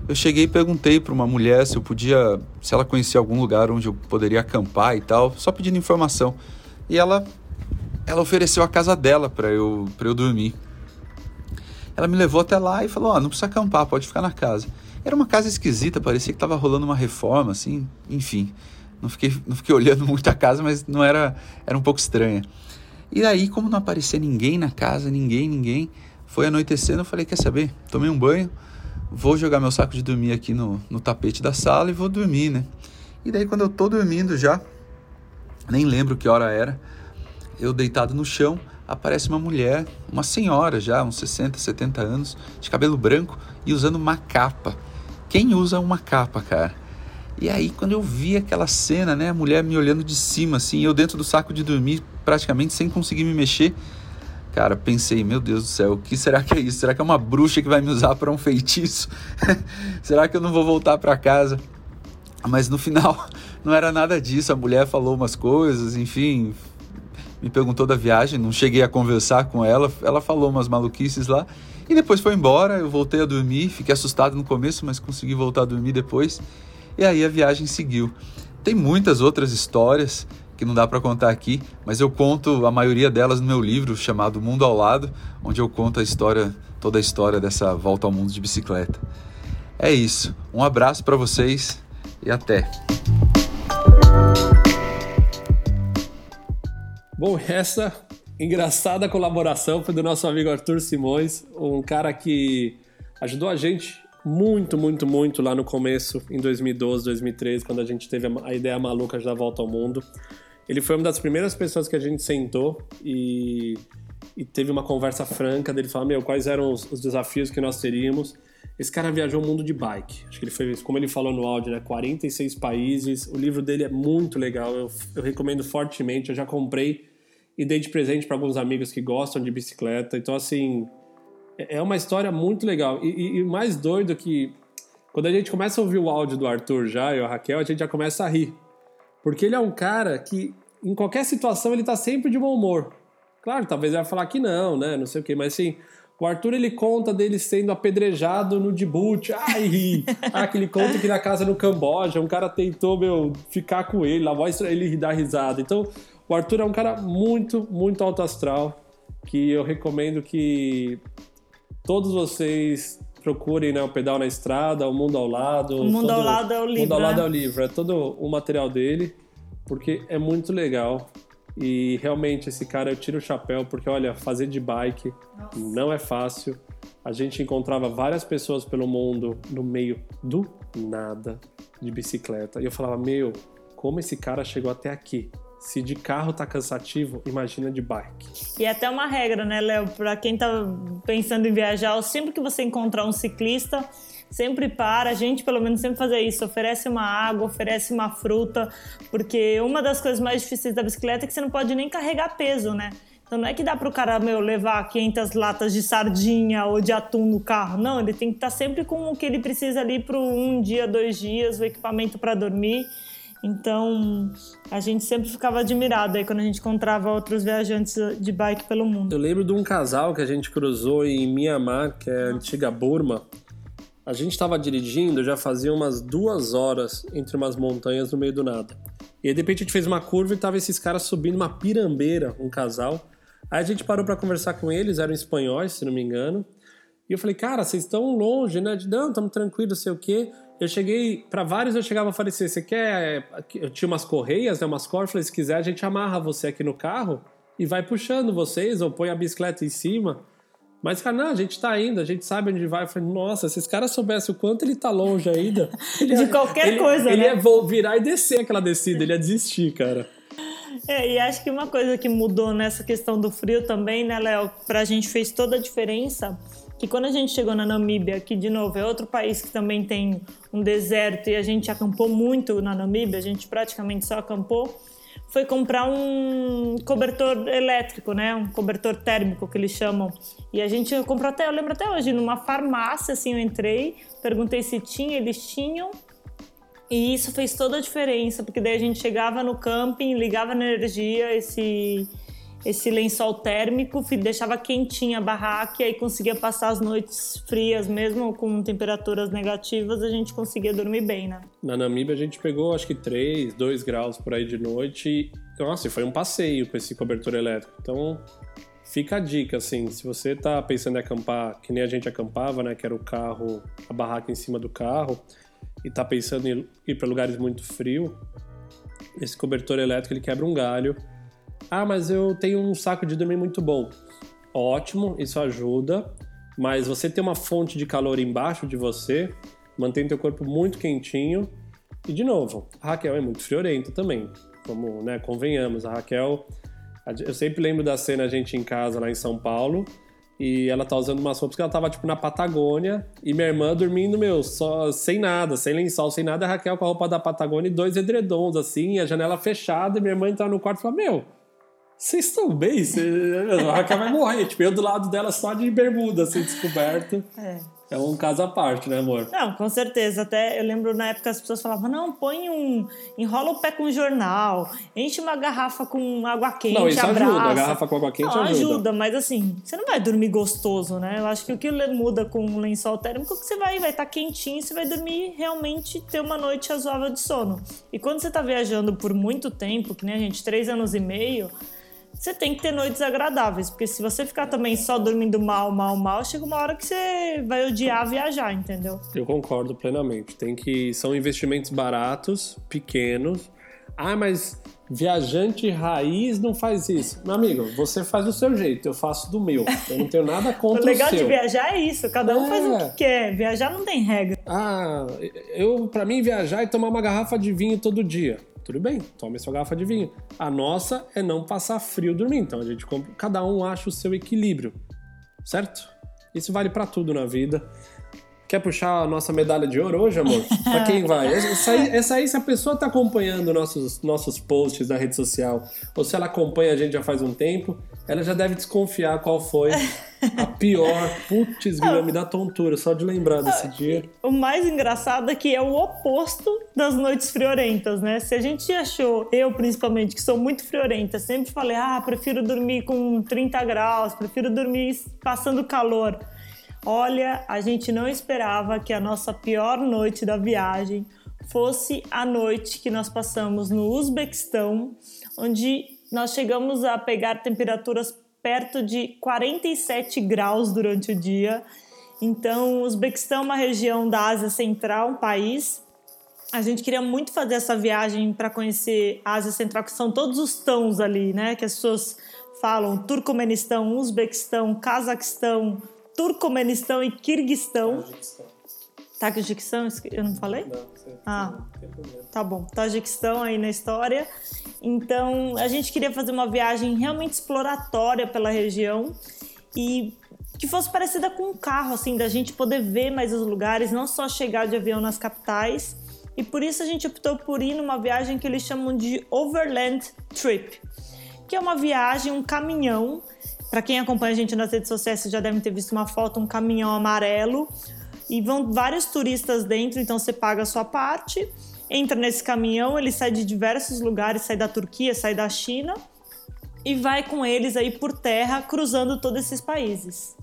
eu cheguei e perguntei para uma mulher se eu podia, se ela conhecia algum lugar onde eu poderia acampar e tal, só pedindo informação. E ela ela ofereceu a casa dela para eu para eu dormir. Ela me levou até lá e falou: "Ó, oh, não precisa acampar, pode ficar na casa". Era uma casa esquisita, parecia que estava rolando uma reforma assim, enfim. Não fiquei não fiquei <laughs> olhando muito a casa, mas não era era um pouco estranha. E aí, como não aparecia ninguém na casa, ninguém, ninguém, foi anoitecendo, eu falei: "Quer saber? Tomei um banho, vou jogar meu saco de dormir aqui no, no tapete da sala e vou dormir, né? E daí quando eu tô dormindo já, nem lembro que hora era, eu deitado no chão, aparece uma mulher, uma senhora já, uns 60, 70 anos, de cabelo branco e usando uma capa. Quem usa uma capa, cara? E aí, quando eu vi aquela cena, né, a mulher me olhando de cima, assim, eu dentro do saco de dormir, praticamente sem conseguir me mexer, Cara, pensei, meu Deus do céu, o que será que é isso? Será que é uma bruxa que vai me usar para um feitiço? <laughs> será que eu não vou voltar para casa? Mas no final <laughs> não era nada disso. A mulher falou umas coisas, enfim, me perguntou da viagem, não cheguei a conversar com ela. Ela falou umas maluquices lá e depois foi embora. Eu voltei a dormir, fiquei assustado no começo, mas consegui voltar a dormir depois. E aí a viagem seguiu. Tem muitas outras histórias que não dá para contar aqui, mas eu conto a maioria delas no meu livro chamado Mundo ao Lado, onde eu conto a história, toda a história dessa volta ao mundo de bicicleta. É isso. Um abraço para vocês e até. Bom, essa engraçada colaboração foi do nosso amigo Arthur Simões, um cara que ajudou a gente muito, muito, muito lá no começo, em 2012, 2013, quando a gente teve a ideia maluca de dar volta ao mundo. Ele foi uma das primeiras pessoas que a gente sentou e, e teve uma conversa franca dele falar, meu, quais eram os, os, desafios que nós teríamos. Esse cara viajou o mundo de bike. Acho que ele foi, como ele falou no áudio, né, 46 países. O livro dele é muito legal, eu, eu recomendo fortemente. Eu já comprei e dei de presente para alguns amigos que gostam de bicicleta. Então, assim, é, uma história muito legal. E, o mais doido que quando a gente começa a ouvir o áudio do Arthur já e a Raquel, a gente já começa a rir. Porque ele é um cara que, em qualquer situação, ele tá sempre de bom humor. Claro, talvez ele vai falar que não, né? Não sei o quê, mas assim, o Arthur ele conta dele sendo apedrejado no Djibouti. Ai, ah, que ele conta que na casa no Camboja um cara tentou, meu, ficar com ele, lá mostra ele dar risada. Então, o Arthur é um cara muito, muito alto astral que eu recomendo que todos vocês procurem né, o Pedal na Estrada, O Mundo ao Lado. O Mundo todo, ao Lado é o livro. O Mundo ao Lado né? é o livro, é todo o material dele, porque é muito legal. E realmente esse cara eu tiro o chapéu, porque olha, fazer de bike Nossa. não é fácil. A gente encontrava várias pessoas pelo mundo no meio do nada de bicicleta. E eu falava, meu, como esse cara chegou até aqui? Se de carro tá cansativo, imagina de bike. E é até uma regra, né, Léo? Para quem tá pensando em viajar, sempre que você encontrar um ciclista, sempre para, a gente pelo menos sempre fazer isso, oferece uma água, oferece uma fruta, porque uma das coisas mais difíceis da bicicleta é que você não pode nem carregar peso, né? Então não é que dá para o cara meu levar 500 latas de sardinha ou de atum no carro, não, ele tem que estar tá sempre com o que ele precisa ali para um dia, dois dias, o equipamento para dormir. Então, a gente sempre ficava admirado aí quando a gente encontrava outros viajantes de bike pelo mundo. Eu lembro de um casal que a gente cruzou em Myanmar, que é a antiga Burma. A gente estava dirigindo, já fazia umas duas horas entre umas montanhas no meio do nada. E aí, de repente a gente fez uma curva e tava esses caras subindo uma pirambeira, um casal. Aí a gente parou para conversar com eles, eram espanhóis, se não me engano. E eu falei, cara, vocês estão longe, né? De, não, estamos tranquilos, sei o quê. Eu cheguei, para vários eu chegava e falei assim, você quer... Eu tinha umas correias, né, umas cordas, falei, se quiser a gente amarra você aqui no carro e vai puxando vocês, ou põe a bicicleta em cima. Mas, cara, não, a gente tá indo, a gente sabe onde vai. Eu falei, nossa, se esse cara soubesse o quanto ele tá longe ainda. <laughs> Ele de qualquer ele, coisa, ele né? ia virar e descer aquela descida, ele ia desistir, cara. É, e acho que uma coisa que mudou nessa questão do frio também, né, Léo, pra gente fez toda a diferença, que quando a gente chegou na Namíbia, que de novo é outro país que também tem um deserto e a gente acampou muito na Namíbia, a gente praticamente só acampou, foi comprar um cobertor elétrico, né? Um cobertor térmico que eles chamam. E a gente comprou até, eu lembro até hoje, numa farmácia, assim, eu entrei, perguntei se tinha, eles tinham. E isso fez toda a diferença, porque daí a gente chegava no camping, ligava na energia, esse esse lençol térmico, deixava quentinha a barraca e aí conseguia passar as noites frias, mesmo com temperaturas negativas, a gente conseguia dormir bem, né? Na Namíbia a gente pegou acho que 3, 2 graus por aí de noite. Nossa, foi um passeio com esse cobertor elétrico. Então, fica a dica, assim, se você tá pensando em acampar, que nem a gente acampava, né, que era o carro, a barraca em cima do carro, e tá pensando em ir para lugares muito frio, esse cobertor elétrico ele quebra um galho ah, mas eu tenho um saco de dormir muito bom. Ótimo, isso ajuda, mas você ter uma fonte de calor embaixo de você mantém teu corpo muito quentinho. E de novo, a Raquel é muito friorenta também. Como, né, convenhamos, a Raquel, eu sempre lembro da cena a gente em casa lá em São Paulo, e ela tá usando umas roupas que ela tava, tipo, na Patagônia. E minha irmã dormindo, meu, só sem nada, sem lençol, sem nada. A Raquel com a roupa da Patagônia e dois edredons, assim, a janela fechada. E minha irmã entrar no quarto e falar: Meu, vocês estão bem? Cê... A Raquel vai morrer. Tipo, eu do lado dela só de bermuda, assim, descoberto. É. É um caso à parte, né, amor? Não, com certeza. Até eu lembro na época as pessoas falavam: não, põe um. enrola o pé com um jornal, enche uma garrafa com água quente. Não, isso abraça. ajuda. A garrafa com água quente não, ajuda. ajuda, mas assim, você não vai dormir gostoso, né? Eu acho que o que muda com um lençol térmico é que você vai estar vai tá quentinho e você vai dormir realmente ter uma noite razoável de sono. E quando você está viajando por muito tempo, que nem a gente, três anos e meio você tem que ter noites agradáveis, porque se você ficar também só dormindo mal, mal, mal, chega uma hora que você vai odiar viajar, entendeu? Eu concordo plenamente. Tem que são investimentos baratos, pequenos. Ah, mas viajante raiz não faz isso. Meu amigo, você faz do seu jeito, eu faço do meu. Eu não tenho nada <laughs> contra o, o legal seu. de viajar é isso, cada um é. faz o é. que quer. Viajar não tem regra. Ah, eu para mim viajar é tomar uma garrafa de vinho todo dia. Tudo bem, tome sua garrafa de vinho. A nossa é não passar frio dormindo. Então a gente compra, cada um acha o seu equilíbrio, certo? Isso vale para tudo na vida. Quer puxar a nossa medalha de ouro hoje, amor? <laughs> Pra quem vai? Essa aí, essa aí, se a pessoa tá acompanhando nossos, nossos posts da rede social, ou se ela acompanha a gente já faz um tempo, ela já deve desconfiar qual foi <laughs> a pior. Putz, me dá tontura só de lembrar desse dia. O mais engraçado é que é o oposto das noites friorentas, né? Se a gente achou, eu principalmente, que sou muito friorenta, sempre falei, ah, prefiro dormir com 30 graus, prefiro dormir passando calor. Olha, a gente não esperava que a nossa pior noite da viagem fosse a noite que nós passamos no Uzbequistão, onde nós chegamos a pegar temperaturas perto de 47 graus durante o dia. Então, o Uzbequistão é uma região da Ásia Central, um país. A gente queria muito fazer essa viagem para conhecer a Ásia Central, que são todos os tãos ali, né? Que as pessoas falam Turcomenistão, Uzbequistão, Cazaquistão, Turcomenistão e Kirguistão. Tajiquistão, eu não falei? Não, você ah, tá bom. Tajiquistão aí na história. Então, a gente queria fazer uma viagem realmente exploratória pela região e que fosse parecida com um carro, assim, da gente poder ver mais os lugares, não só chegar de avião nas capitais. E por isso a gente optou por ir numa viagem que eles chamam de Overland Trip, que é uma viagem, um caminhão para quem acompanha a gente nas redes sociais, vocês já devem ter visto uma foto, um caminhão amarelo. E vão vários turistas dentro, então você paga a sua parte, entra nesse caminhão, ele sai de diversos lugares, sai da Turquia, sai da China e vai com eles aí por terra, cruzando todos esses países.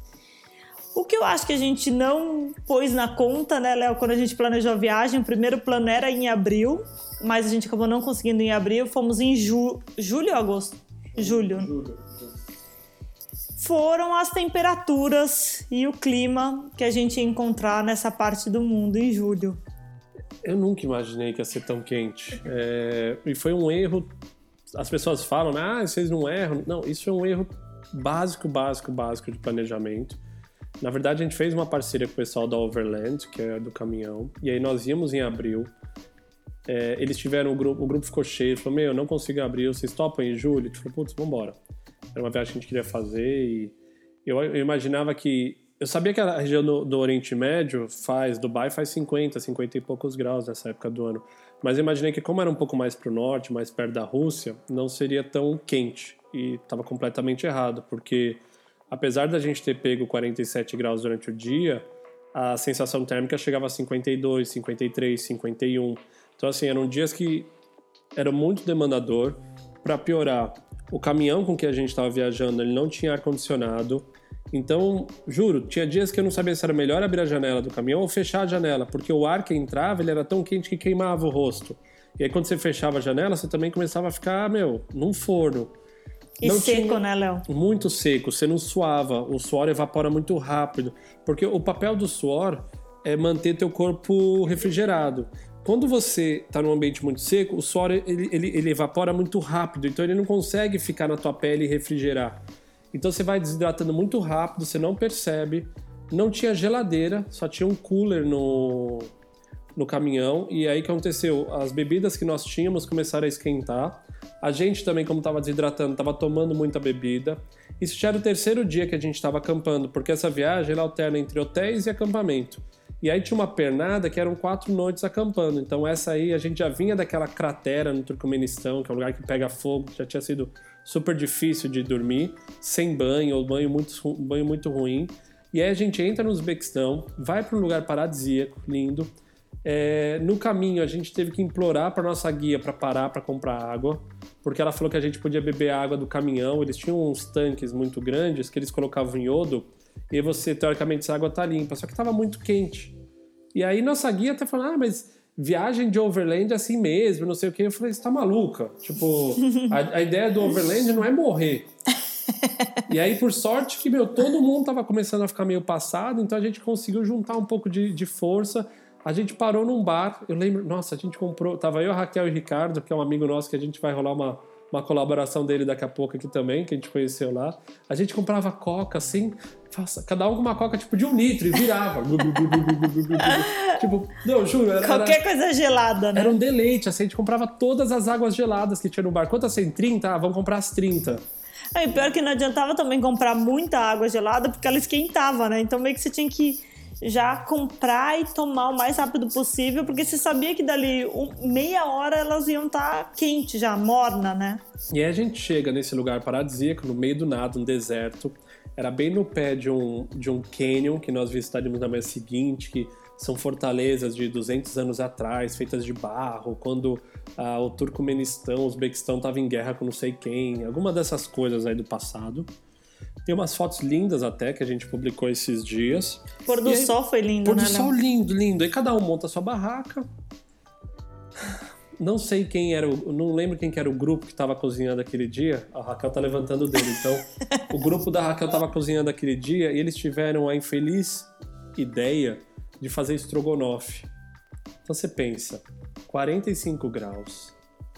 O que eu acho que a gente não pôs na conta, né, Léo, quando a gente planejou a viagem, o primeiro plano era em abril, mas a gente acabou não conseguindo em abril, fomos em ju julho ou agosto? Julho. Julho. Foram as temperaturas e o clima que a gente ia encontrar nessa parte do mundo em julho. Eu nunca imaginei que ia ser tão quente. É, e foi um erro. As pessoas falam, ah, vocês não erram. Não, isso é um erro básico, básico, básico de planejamento. Na verdade, a gente fez uma parceria com o pessoal da Overland, que é do caminhão, e aí nós íamos em abril. É, eles tiveram, o grupo, o grupo ficou cheio, falou: Meu, eu não consigo abrir, vocês topam em julho? Falou: Putz, vambora. Era uma viagem que a gente queria fazer e eu, eu imaginava que. Eu sabia que a região do, do, Oriente Médio faz, Dubai faz 50, 50 e poucos graus nessa época do ano. Mas eu imaginei que, como era um pouco mais para o norte, mais perto da Rússia, não seria tão quente. E estava completamente errado, porque apesar da gente ter pego 47 graus durante o dia, a sensação térmica chegava a 52, 53, 51. Então, assim, eram dias que era muito demandador. Para piorar, o caminhão com que a gente estava viajando, ele não tinha ar-condicionado. Então, juro, tinha dias que eu não sabia se era melhor abrir a janela do caminhão ou fechar a janela, porque o ar que entrava, ele era tão quente que queimava o rosto. E aí, quando você fechava a janela, você também começava a ficar, meu, num forno. E não seco, tinha... né, Léo? Muito seco, você não suava, o suor evapora muito rápido. Porque o papel do suor é manter teu corpo refrigerado. Quando você está num ambiente muito seco, o suor ele, ele, ele, evapora muito rápido, então ele não consegue ficar na tua pele e refrigerar. Então você vai desidratando muito rápido, você não percebe. Não tinha geladeira, só tinha um cooler no, no caminhão. E aí que aconteceu? As bebidas que nós tínhamos começaram a esquentar. A gente também, como estava desidratando, estava tomando muita bebida. Isso já era o terceiro dia que a gente estava acampando, porque essa viagem ela alterna entre hotéis e acampamento. E aí tinha uma pernada que eram quatro noites acampando. Então essa aí a gente já vinha daquela cratera no Turcomenistão, que é um lugar que pega fogo, já tinha sido super difícil de dormir, sem banho, ou banho muito, banho muito ruim. E aí a gente entra no Uzbequistão, vai para um lugar paradisíaco, lindo. É, no caminho a gente teve que implorar para nossa guia para parar para comprar água, porque ela falou que a gente podia beber água do caminhão. Eles tinham uns tanques muito grandes que eles colocavam iodo e você, teoricamente, essa água tá limpa. Só que tava muito quente. E aí nossa guia até falou, ah, mas viagem de overland é assim mesmo, não sei o que. Eu falei, você tá maluca? Tipo, a, a ideia do overland não é morrer. e aí, por sorte, que, meu, todo mundo tava começando a ficar meio passado, então a gente conseguiu juntar um pouco de, de força. A gente parou num bar, eu lembro, nossa, a gente comprou, tava eu, Raquel e Ricardo, que é um amigo nosso que a gente vai rolar uma, uma colaboração dele daqui a pouco aqui também, que a gente conheceu lá. A gente comprava coca assim, cada um com uma coca tipo de um litro e virava. <laughs> tipo, não, juro. Era, Qualquer coisa gelada, né? Era um deleite, assim, a gente comprava todas as águas geladas que tinha no bar. Quantas tem? 30? Ah, vamos comprar as 30. É, pior que não adiantava também comprar muita água gelada, porque ela esquentava, né? Então meio que você tinha que já comprar e tomar o mais rápido possível, porque você sabia que dali meia hora elas iam estar tá quente já, morna, né? E aí a gente chega nesse lugar paradisíaco, no meio do nada, um deserto. Era bem no pé de um, de um canyon que nós visitaríamos na manhã seguinte, que são fortalezas de 200 anos atrás, feitas de barro, quando ah, o Turcomenistão, o Uzbequistão estava em guerra com não sei quem, alguma dessas coisas aí do passado. Tem umas fotos lindas até que a gente publicou esses dias. Pôr do sol foi lindo, pôr né? Pôr do sol lindo, lindo. Aí cada um monta a sua barraca. Não sei quem era, o, não lembro quem que era o grupo que estava cozinhando aquele dia. A Raquel tá levantando o dedo. Então, <laughs> o grupo da Raquel estava cozinhando aquele dia e eles tiveram a infeliz ideia de fazer estrogonofe. Então você pensa, 45 graus,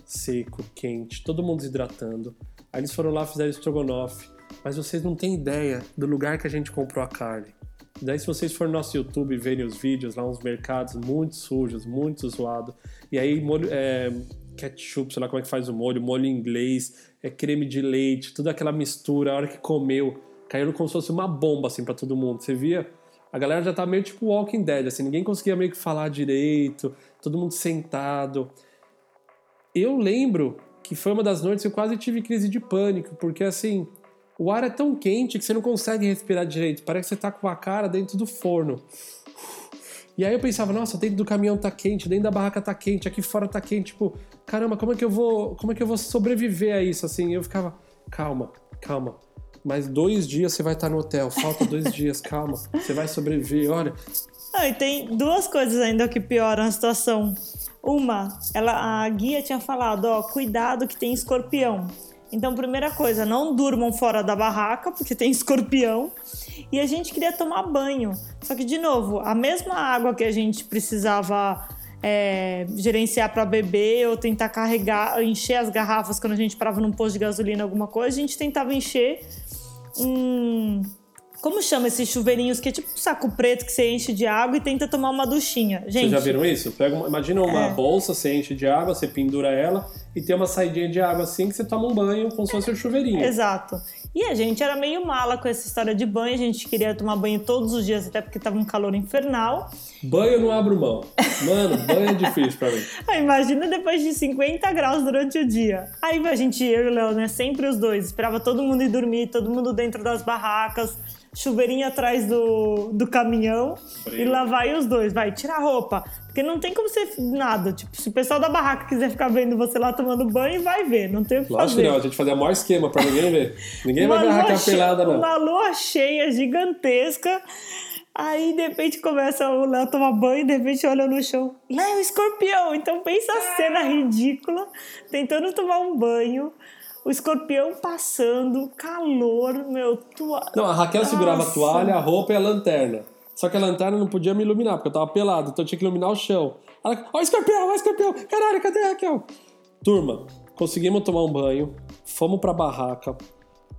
seco, quente, todo mundo desidratando. Aí eles foram lá, fizeram estrogonofe mas vocês não têm ideia do lugar que a gente comprou a carne. Daí, se vocês forem no nosso YouTube e verem os vídeos, lá uns mercados muito sujos, muito zoados. E aí, molho, é, ketchup, sei lá como é que faz o molho, molho inglês, é creme de leite, toda aquela mistura. A hora que comeu, caiu como se fosse uma bomba, assim, para todo mundo. Você via, a galera já tá meio tipo Walking Dead, assim, ninguém conseguia meio que falar direito, todo mundo sentado. Eu lembro que foi uma das noites que eu quase tive crise de pânico, porque assim o ar é tão quente que você não consegue respirar direito. Parece que você tá com a cara dentro do forno. E aí eu pensava, nossa, dentro do caminhão tá quente, dentro da barraca tá quente, aqui fora tá quente, tipo, caramba, como é que eu vou, como é que eu vou sobreviver a isso assim? Eu ficava, calma, calma. Mais dois dias você vai estar no hotel, falta dois <laughs> dias, calma, você vai sobreviver, olha. Ah, e tem duas coisas ainda que pioram a situação. Uma, ela, a guia tinha falado, ó, cuidado que tem escorpião. Então, primeira coisa, não durmam fora da barraca, porque tem escorpião. E a gente queria tomar banho. Só que, de novo, a mesma água que a gente precisava é, gerenciar para beber ou tentar carregar, encher as garrafas quando a gente parava num posto de gasolina, alguma coisa, a gente tentava encher um como chama esses chuveirinhos que é tipo um saco preto que você enche de água e tenta tomar uma duchinha? Gente. Vocês já viram isso? Pega uma, imagina uma é. bolsa, você enche de água, você pendura ela e tem uma saidinha de água assim que você toma um banho como se fosse um chuveirinho. Exato. E a gente era meio mala com essa história de banho, a gente queria tomar banho todos os dias, até porque tava um calor infernal. Banho eu não abro mão. Mano, banho é difícil pra mim. <laughs> imagina depois de 50 graus durante o dia. Aí a gente, eu e o Léo, né? Sempre os dois. Esperava todo mundo ir dormir, todo mundo dentro das barracas chuveirinho atrás do, do caminhão Frio. e lá vai os dois. Vai, tira a roupa. Porque não tem como ser nada. Tipo, se o pessoal da barraca quiser ficar vendo você lá tomando banho, vai ver. Não tem o que Lógico fazer. que não. A gente fazia o maior esquema pra ninguém ver. Ninguém vai ver a Raquel pelada, não. Uma lua cheia, gigantesca. Aí, de repente, começa o Léo tomar banho, de repente olha no chão. Léo, escorpião! Então pensa a cena ridícula, tentando tomar um banho o escorpião passando, calor, meu, tua... Não, a Raquel Nossa. segurava a toalha, a roupa e a lanterna. Só que a lanterna não podia me iluminar, porque eu tava pelado, então eu tinha que iluminar o chão. Ó o escorpião, ó o escorpião! Caralho, cadê a Raquel? Turma, conseguimos tomar um banho, fomos pra barraca.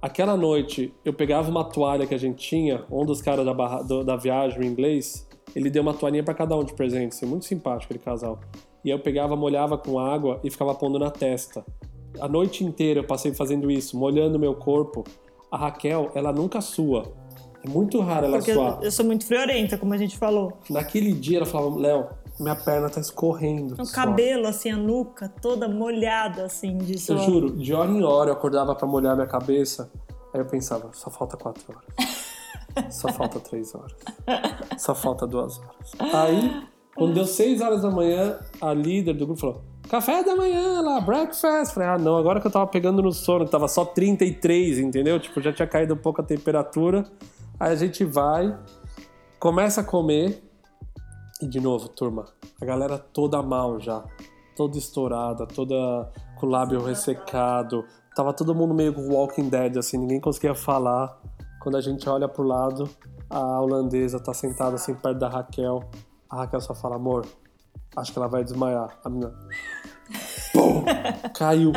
Aquela noite, eu pegava uma toalha que a gente tinha, um dos caras da, barra, do, da viagem, o inglês, ele deu uma toalhinha para cada um de presente, assim, muito simpático aquele casal. E eu pegava, molhava com água e ficava pondo na testa a noite inteira eu passei fazendo isso, molhando meu corpo. A Raquel, ela nunca sua. É muito raro ela Porque suar. Eu sou muito friorenta, como a gente falou. Naquele dia ela falava, Léo, minha perna tá escorrendo. O cabelo, assim, a nuca toda molhada, assim, de suor. Eu juro, de hora em hora eu acordava para molhar minha cabeça. Aí eu pensava, só falta quatro horas. <laughs> só falta três horas. Só falta duas horas. Aí, quando deu seis horas da manhã, a líder do grupo falou: café da manhã lá, breakfast. Falei, ah, não, agora que eu tava pegando no sono, tava só 33, entendeu? Tipo, já tinha caído um pouco a temperatura. Aí a gente vai, começa a comer. E de novo, turma, a galera toda mal já. Toda estourada, toda com o lábio ressecado. Tava todo mundo meio Walking Dead, assim, ninguém conseguia falar. Quando a gente olha pro lado, a holandesa tá sentada assim perto da Raquel. A Raquel só fala, amor, acho que ela vai desmaiar. A menina. Pum! Caiu.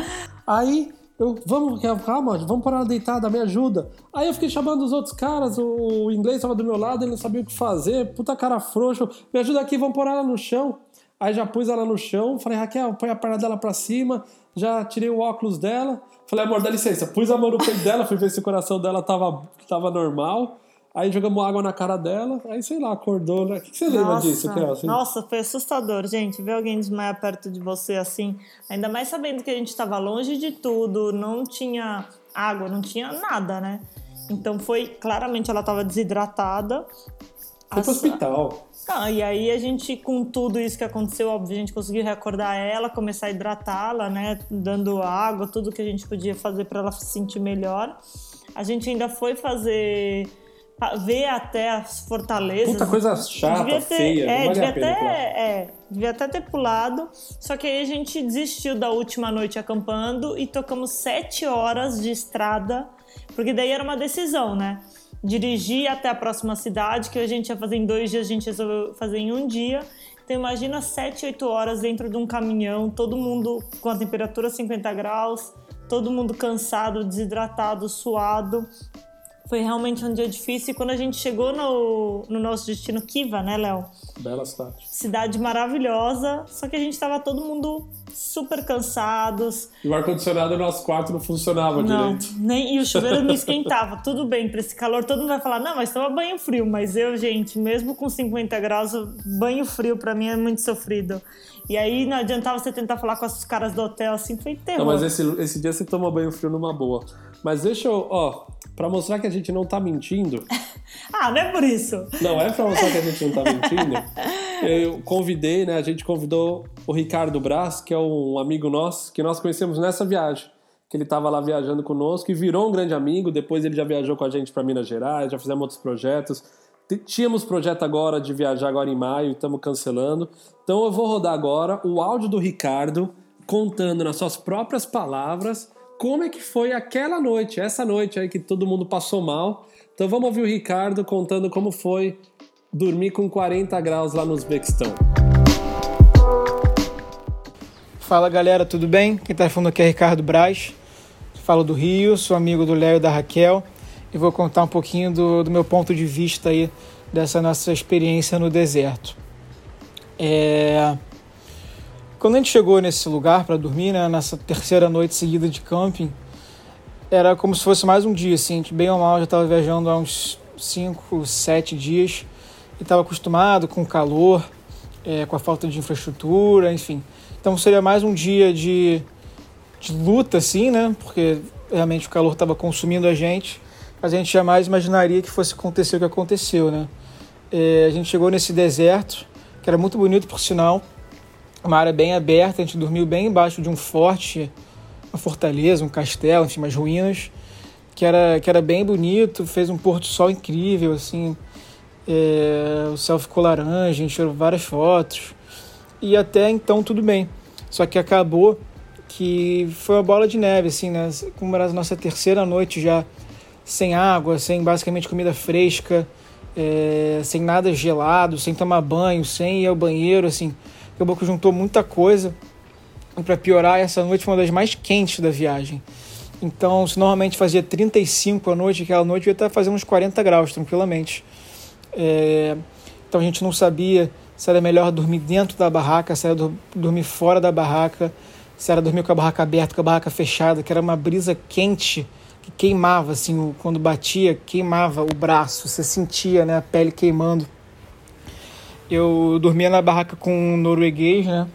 Aí eu, vamos, calma, vamos parar deitada, me ajuda. Aí eu fiquei chamando os outros caras, o inglês estava do meu lado, ele não sabia o que fazer, puta cara frouxo, me ajuda aqui, vamos pôr ela no chão. Aí já pus ela no chão, falei, Raquel, põe a perna dela pra cima, já tirei o óculos dela. Falei, amor, dá licença, pus a mão no peito dela, fui ver se o coração dela tava, tava normal. Aí jogamos água na cara dela, aí sei lá, acordou, né? O que, você lembra disso, Kel? Assim? Nossa, foi assustador, gente. Ver alguém desmaiar perto de você assim, ainda mais sabendo que a gente estava longe de tudo, não tinha água, não tinha nada, né? Então foi, claramente ela estava desidratada. Foi pro hospital. Ah, e aí a gente, com tudo isso que aconteceu, óbvio, a gente conseguiu recordar ela, começar a hidratá-la, né? Dando água, tudo que a gente podia fazer para ela se sentir melhor. A gente ainda foi fazer ver até as fortalezas. Puta coisa chata, devia ter, feia. É, devia, até, é, devia até ter pulado. Só que aí a gente desistiu da última noite acampando e tocamos sete horas de estrada, porque daí era uma decisão, né? Dirigir até a próxima cidade, que a gente ia fazer em dois dias, a gente resolveu fazer em um dia. Então imagina sete, oito horas dentro de um caminhão, todo mundo com a temperatura 50 graus, todo mundo cansado, desidratado, suado. Foi realmente um dia difícil. E quando a gente chegou no, no nosso destino, Kiva, né, Léo? Bela cidade. Cidade maravilhosa, só que a gente tava todo mundo super cansados. E o ar-condicionado no nosso quarto não funcionava não, direito. Nem, e o chuveiro não <laughs> esquentava. Tudo bem, pra esse calor todo mundo vai falar, não, mas toma banho frio. Mas eu, gente, mesmo com 50 graus, banho frio para mim é muito sofrido. E aí não adiantava você tentar falar com os caras do hotel, assim, foi terror. Não, mas esse, esse dia você toma banho frio numa boa. Mas deixa eu, ó, pra mostrar que a gente não tá mentindo. <laughs> ah, não é por isso. Não, é pra mostrar que a gente não tá mentindo. Eu convidei, né? A gente convidou o Ricardo Braz, que é um amigo nosso, que nós conhecemos nessa viagem. Que ele estava lá viajando conosco e virou um grande amigo. Depois ele já viajou com a gente para Minas Gerais, já fizemos outros projetos. Tínhamos projeto agora de viajar agora em maio, estamos cancelando. Então eu vou rodar agora o áudio do Ricardo contando nas suas próprias palavras como é que foi aquela noite, essa noite aí que todo mundo passou mal. Então vamos ouvir o Ricardo contando como foi dormir com 40 graus lá no Uzbequistão. Fala galera, tudo bem? Quem está falando aqui é Ricardo Braz, falo do Rio, sou amigo do Léo e da Raquel e vou contar um pouquinho do, do meu ponto de vista aí dessa nossa experiência no deserto. É... Quando a gente chegou nesse lugar para dormir, né, nessa terceira noite seguida de camping, era como se fosse mais um dia, assim, bem ou mal já estava viajando há uns 5, 7 dias e estava acostumado com o calor, é, com a falta de infraestrutura, enfim. Então seria mais um dia de, de luta, assim, né? Porque realmente o calor estava consumindo a gente, mas a gente jamais imaginaria que fosse acontecer o que aconteceu, né? É, a gente chegou nesse deserto, que era muito bonito por sinal, uma área bem aberta, a gente dormiu bem embaixo de um forte, uma fortaleza, um castelo, enfim, umas ruínas, que era, que era bem bonito, fez um pôr do sol incrível, assim, é, o céu ficou laranja, a gente tirou várias fotos, e até então tudo bem. Só que acabou que foi uma bola de neve, assim, né? Como era a nossa terceira noite já sem água, sem basicamente comida fresca, é, sem nada gelado, sem tomar banho, sem ir ao banheiro, assim. Acabou que juntou muita coisa. Para piorar, essa noite foi uma das mais quentes da viagem. Então, se normalmente fazia 35 à noite, aquela noite ia estar fazendo uns 40 graus tranquilamente. É, então a gente não sabia se era melhor dormir dentro da barraca, se era dormir fora da barraca, se era dormir com a barraca aberta, com a barraca fechada, que era uma brisa quente que queimava, assim, quando batia, queimava o braço, você sentia né, a pele queimando. Eu dormia na barraca com um norueguês, né?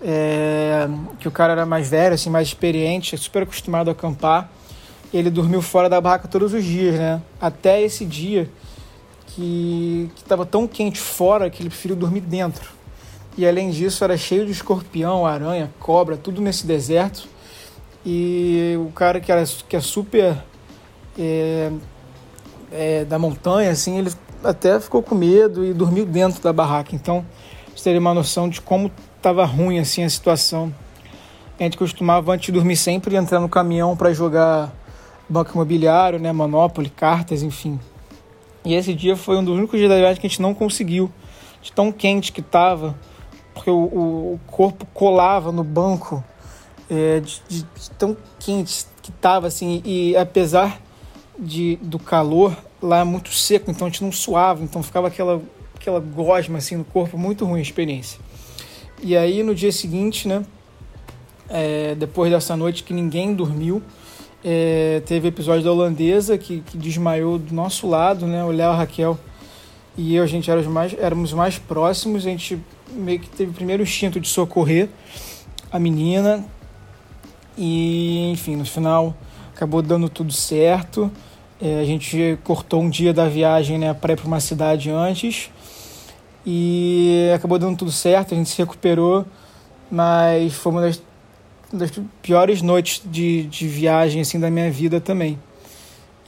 É, que o cara era mais velho, assim, mais experiente, super acostumado a acampar. Ele dormiu fora da barraca todos os dias, né? Até esse dia que estava tão quente fora que ele preferiu dormir dentro. E além disso, era cheio de escorpião, aranha, cobra, tudo nesse deserto. E o cara que, era, que é super é, é, da montanha, assim, ele até ficou com medo e dormiu dentro da barraca. Então, você teria uma noção de como estava ruim assim a situação. A gente costumava, antes de dormir, sempre entrar no caminhão para jogar banco imobiliário, né, Monopoly, cartas, enfim. E esse dia foi um dos únicos dias da viagem que a gente não conseguiu, de tão quente que estava, porque o, o, corpo colava no banco, é, de, de, de, tão quente que estava, assim, e apesar de, do calor, lá muito seco, então a gente não suava, então ficava aquela, aquela gosma, assim, no corpo, muito ruim a experiência. E aí, no dia seguinte, né, é, depois dessa noite que ninguém dormiu, é, teve episódio da holandesa que, que, desmaiou do nosso lado, né? O Léo, a Raquel e eu, a gente éramos mais, éramos mais próximos. A gente meio que teve o primeiro instinto de socorrer a menina. E, enfim, no final acabou dando tudo certo. É, a gente cortou um dia da viagem né, para ir para uma cidade antes. E acabou dando tudo certo, a gente se recuperou. Mas foi uma das das piores noites de, de viagem assim da minha vida também.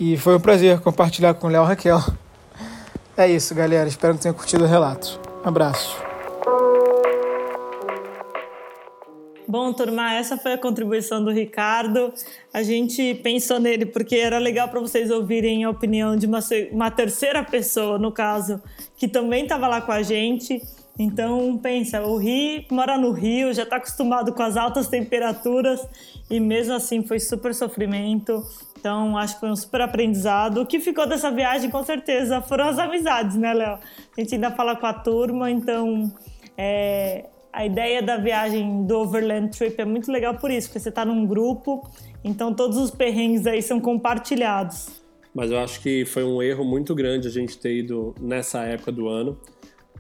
E foi um prazer compartilhar com o Léo Raquel. <laughs> É isso, galera. Espero que tenham curtido o relato. Um abraço. Bom, turma, essa foi a contribuição do Ricardo. A gente pensou nele porque era legal para vocês ouvirem a opinião de uma, uma terceira pessoa, no caso, que também estava lá com a gente então, pensa, o Rio mora no Rio, já está acostumado com as altas temperaturas e mesmo assim foi super sofrimento. Então, acho que foi um super aprendizado. O que ficou dessa viagem, com certeza, foram as amizades, né, Léo? A gente ainda fala com a turma, então é, a ideia da viagem do Overland Trip é muito legal por isso, porque você está num grupo, então todos os perrengues aí são compartilhados. Mas eu acho que foi um erro muito grande a gente ter ido nessa época do ano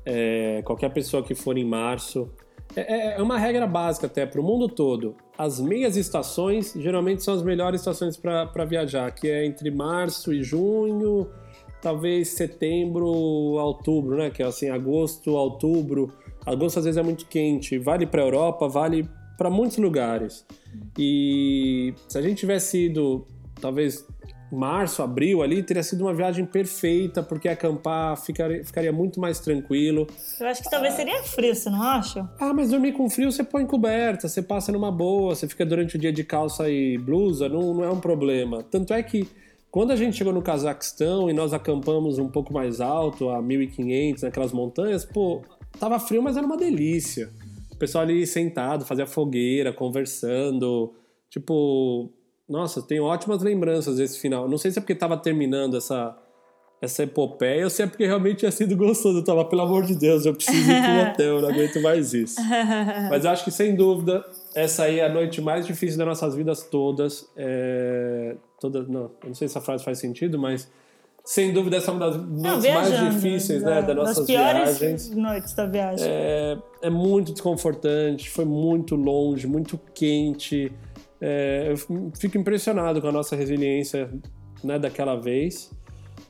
é, qualquer pessoa que for em março. É, é, é uma regra básica até para o mundo todo. As meias estações geralmente são as melhores estações para viajar, que é entre março e junho, talvez setembro outubro, né? Que é assim, agosto, outubro. Agosto às vezes é muito quente. Vale para a Europa, vale para muitos lugares. E se a gente tivesse ido, talvez março, abril ali, teria sido uma viagem perfeita, porque acampar ficaria, ficaria muito mais tranquilo. Eu acho que talvez seria frio, você não acha? Ah, mas dormir com frio você põe coberta, você passa numa boa, você fica durante o dia de calça e blusa, não, não é um problema. Tanto é que quando a gente chegou no Cazaquistão e nós acampamos um pouco mais alto, a 1500, naquelas montanhas, pô, tava frio, mas era uma delícia. O pessoal ali sentado, fazia fogueira, conversando, tipo, nossa, tenho ótimas lembranças desse final. Não sei se é porque estava terminando essa, essa epopeia ou se é porque realmente tinha sido gostoso. Eu tava, pelo amor de Deus, eu preciso ir pro <laughs> hotel, eu não aguento mais isso. Mas eu acho que, sem dúvida, essa aí é a noite mais difícil das nossas vidas todas. É... Toda, não, não sei se essa frase faz sentido, mas sem dúvida essa é uma das noites mais difíceis né, das nossas das piores viagens. noites da viagem. É, é muito desconfortante, foi muito longe, muito quente. É, eu fico impressionado com a nossa resiliência né, daquela vez.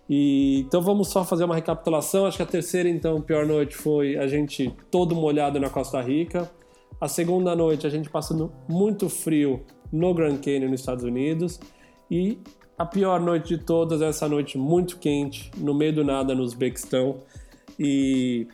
E, então vamos só fazer uma recapitulação. Acho que a terceira, então, pior noite foi a gente todo molhado na Costa Rica. A segunda noite, a gente passando muito frio no Grand Canyon, nos Estados Unidos. E a pior noite de todas essa noite muito quente, no meio do nada, no Uzbequistão. E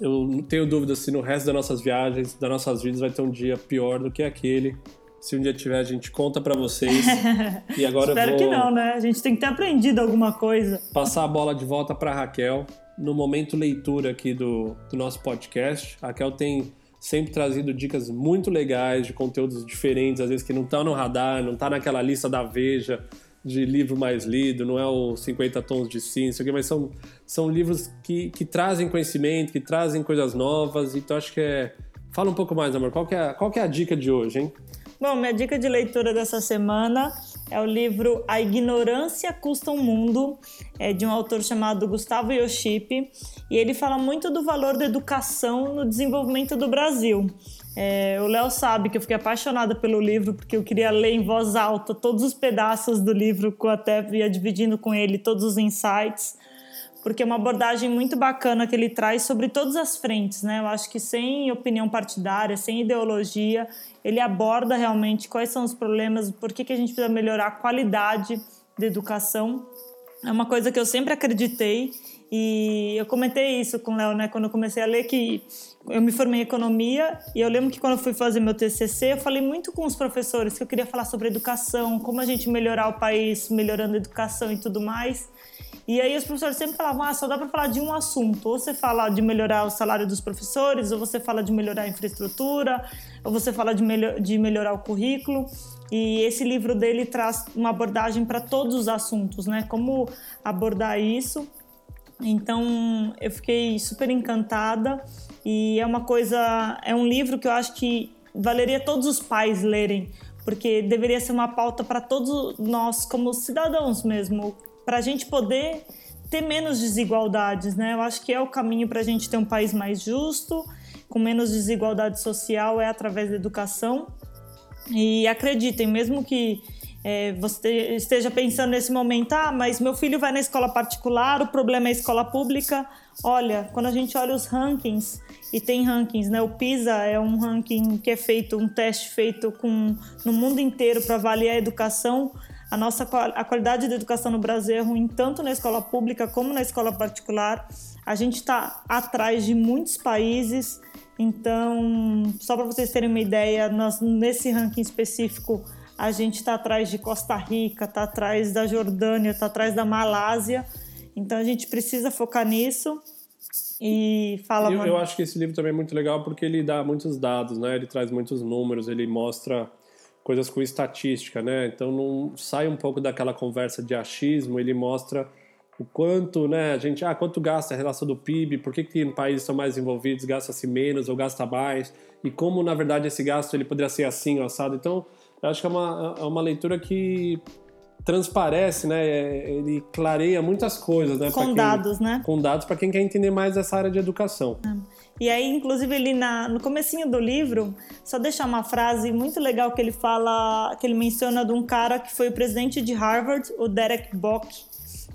eu não tenho dúvida se no resto das nossas viagens, das nossas vidas, vai ter um dia pior do que aquele. Se um dia tiver, a gente conta para vocês. <laughs> e agora Espero eu vou... que não, né? A gente tem que ter aprendido alguma coisa. Passar a bola de volta para Raquel no momento leitura aqui do, do nosso podcast. A Raquel tem sempre trazido dicas muito legais de conteúdos diferentes, às vezes que não estão no radar, não está naquela lista da Veja de livro mais lido, não é o 50 tons de cinza, mas são, são livros que, que trazem conhecimento, que trazem coisas novas, então acho que é... Fala um pouco mais, amor, qual que é, qual que é a dica de hoje, hein? Bom, minha dica de leitura dessa semana é o livro A Ignorância Custa um Mundo, é de um autor chamado Gustavo Yoship, e ele fala muito do valor da educação no desenvolvimento do Brasil. É, o Léo sabe que eu fiquei apaixonada pelo livro porque eu queria ler em voz alta todos os pedaços do livro, que eu até ia dividindo com ele todos os insights porque é uma abordagem muito bacana que ele traz sobre todas as frentes, né? Eu acho que sem opinião partidária, sem ideologia, ele aborda realmente quais são os problemas, por que, que a gente precisa melhorar a qualidade da educação. É uma coisa que eu sempre acreditei e eu comentei isso com o Léo, né? Quando eu comecei a ler que eu me formei em economia e eu lembro que quando eu fui fazer meu TCC, eu falei muito com os professores que eu queria falar sobre educação, como a gente melhorar o país, melhorando a educação e tudo mais. E aí os professores sempre falavam, ah, só dá para falar de um assunto. Ou você fala de melhorar o salário dos professores, ou você fala de melhorar a infraestrutura, ou você fala de, melhor, de melhorar o currículo. E esse livro dele traz uma abordagem para todos os assuntos, né? Como abordar isso. Então eu fiquei super encantada e é uma coisa, é um livro que eu acho que valeria todos os pais lerem, porque deveria ser uma pauta para todos nós como cidadãos mesmo para a gente poder ter menos desigualdades, né? Eu acho que é o caminho para a gente ter um país mais justo, com menos desigualdade social, é através da educação. E acreditem, mesmo que é, você esteja pensando nesse momento, ah, mas meu filho vai na escola particular, o problema é a escola pública. Olha, quando a gente olha os rankings, e tem rankings, né? O PISA é um ranking que é feito, um teste feito com, no mundo inteiro para avaliar a educação a nossa a qualidade da educação no Brasil é ruim tanto na escola pública como na escola particular. A gente está atrás de muitos países. Então, só para vocês terem uma ideia, nós, nesse ranking específico, a gente está atrás de Costa Rica, está atrás da Jordânia, está atrás da Malásia. Então, a gente precisa focar nisso. E fala. Eu, eu acho que esse livro também é muito legal porque ele dá muitos dados, né? Ele traz muitos números, ele mostra coisas com estatística, né? Então não sai um pouco daquela conversa de achismo, ele mostra o quanto, né, a gente, ah, quanto gasta a relação do PIB, por que, que em países são mais envolvidos gasta-se menos ou gasta mais, e como, na verdade, esse gasto ele poderia ser assim, assado. Então, eu acho que é uma, é uma leitura que transparece, né? É, ele clareia muitas coisas, né? Com dados, né? Com dados para quem quer entender mais essa área de educação. É. E aí, inclusive, ele na, no comecinho do livro, só deixar uma frase muito legal que ele fala, que ele menciona de um cara que foi o presidente de Harvard, o Derek Bock.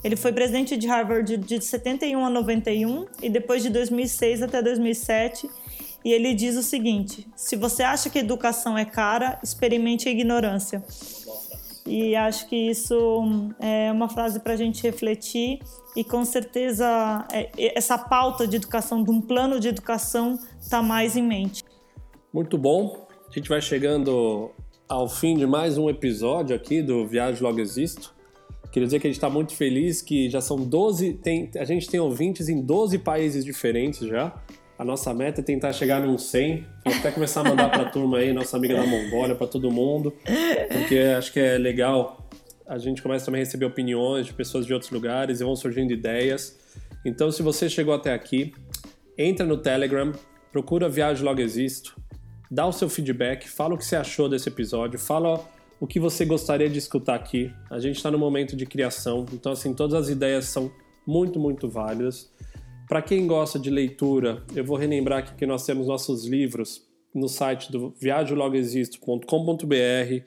Ele foi presidente de Harvard de 71 a 91 e depois de 2006 até 2007. E ele diz o seguinte: se você acha que educação é cara, experimente a ignorância. E acho que isso é uma frase para a gente refletir e com certeza é, essa pauta de educação, de um plano de educação, está mais em mente. Muito bom. A gente vai chegando ao fim de mais um episódio aqui do Viagem Logo Existo. Queria dizer que a gente está muito feliz que já são 12, tem, a gente tem ouvintes em 12 países diferentes já. A nossa meta é tentar chegar num 100. Vou até começar a mandar para a turma aí, nossa amiga da Mongólia, para todo mundo, porque acho que é legal. A gente começa também a receber opiniões de pessoas de outros lugares e vão surgindo ideias. Então, se você chegou até aqui, entra no Telegram, procura Viagem Logo Existo, dá o seu feedback, fala o que você achou desse episódio, fala o que você gostaria de escutar aqui. A gente está no momento de criação, então assim todas as ideias são muito muito válidas. Para quem gosta de leitura, eu vou relembrar aqui que nós temos nossos livros no site do viagelogoexisto.com.br,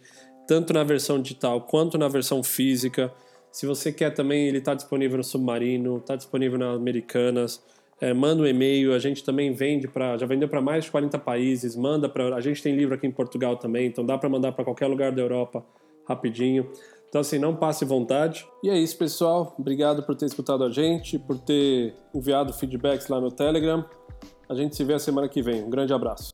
tanto na versão digital quanto na versão física. Se você quer também, ele está disponível no Submarino, está disponível nas Americanas. É, manda um e-mail, a gente também vende para, já vendeu para mais de 40 países, manda para, a gente tem livro aqui em Portugal também, então dá para mandar para qualquer lugar da Europa rapidinho. Então, assim, não passe vontade. E é isso, pessoal. Obrigado por ter escutado a gente, por ter enviado feedbacks lá no Telegram. A gente se vê a semana que vem. Um grande abraço.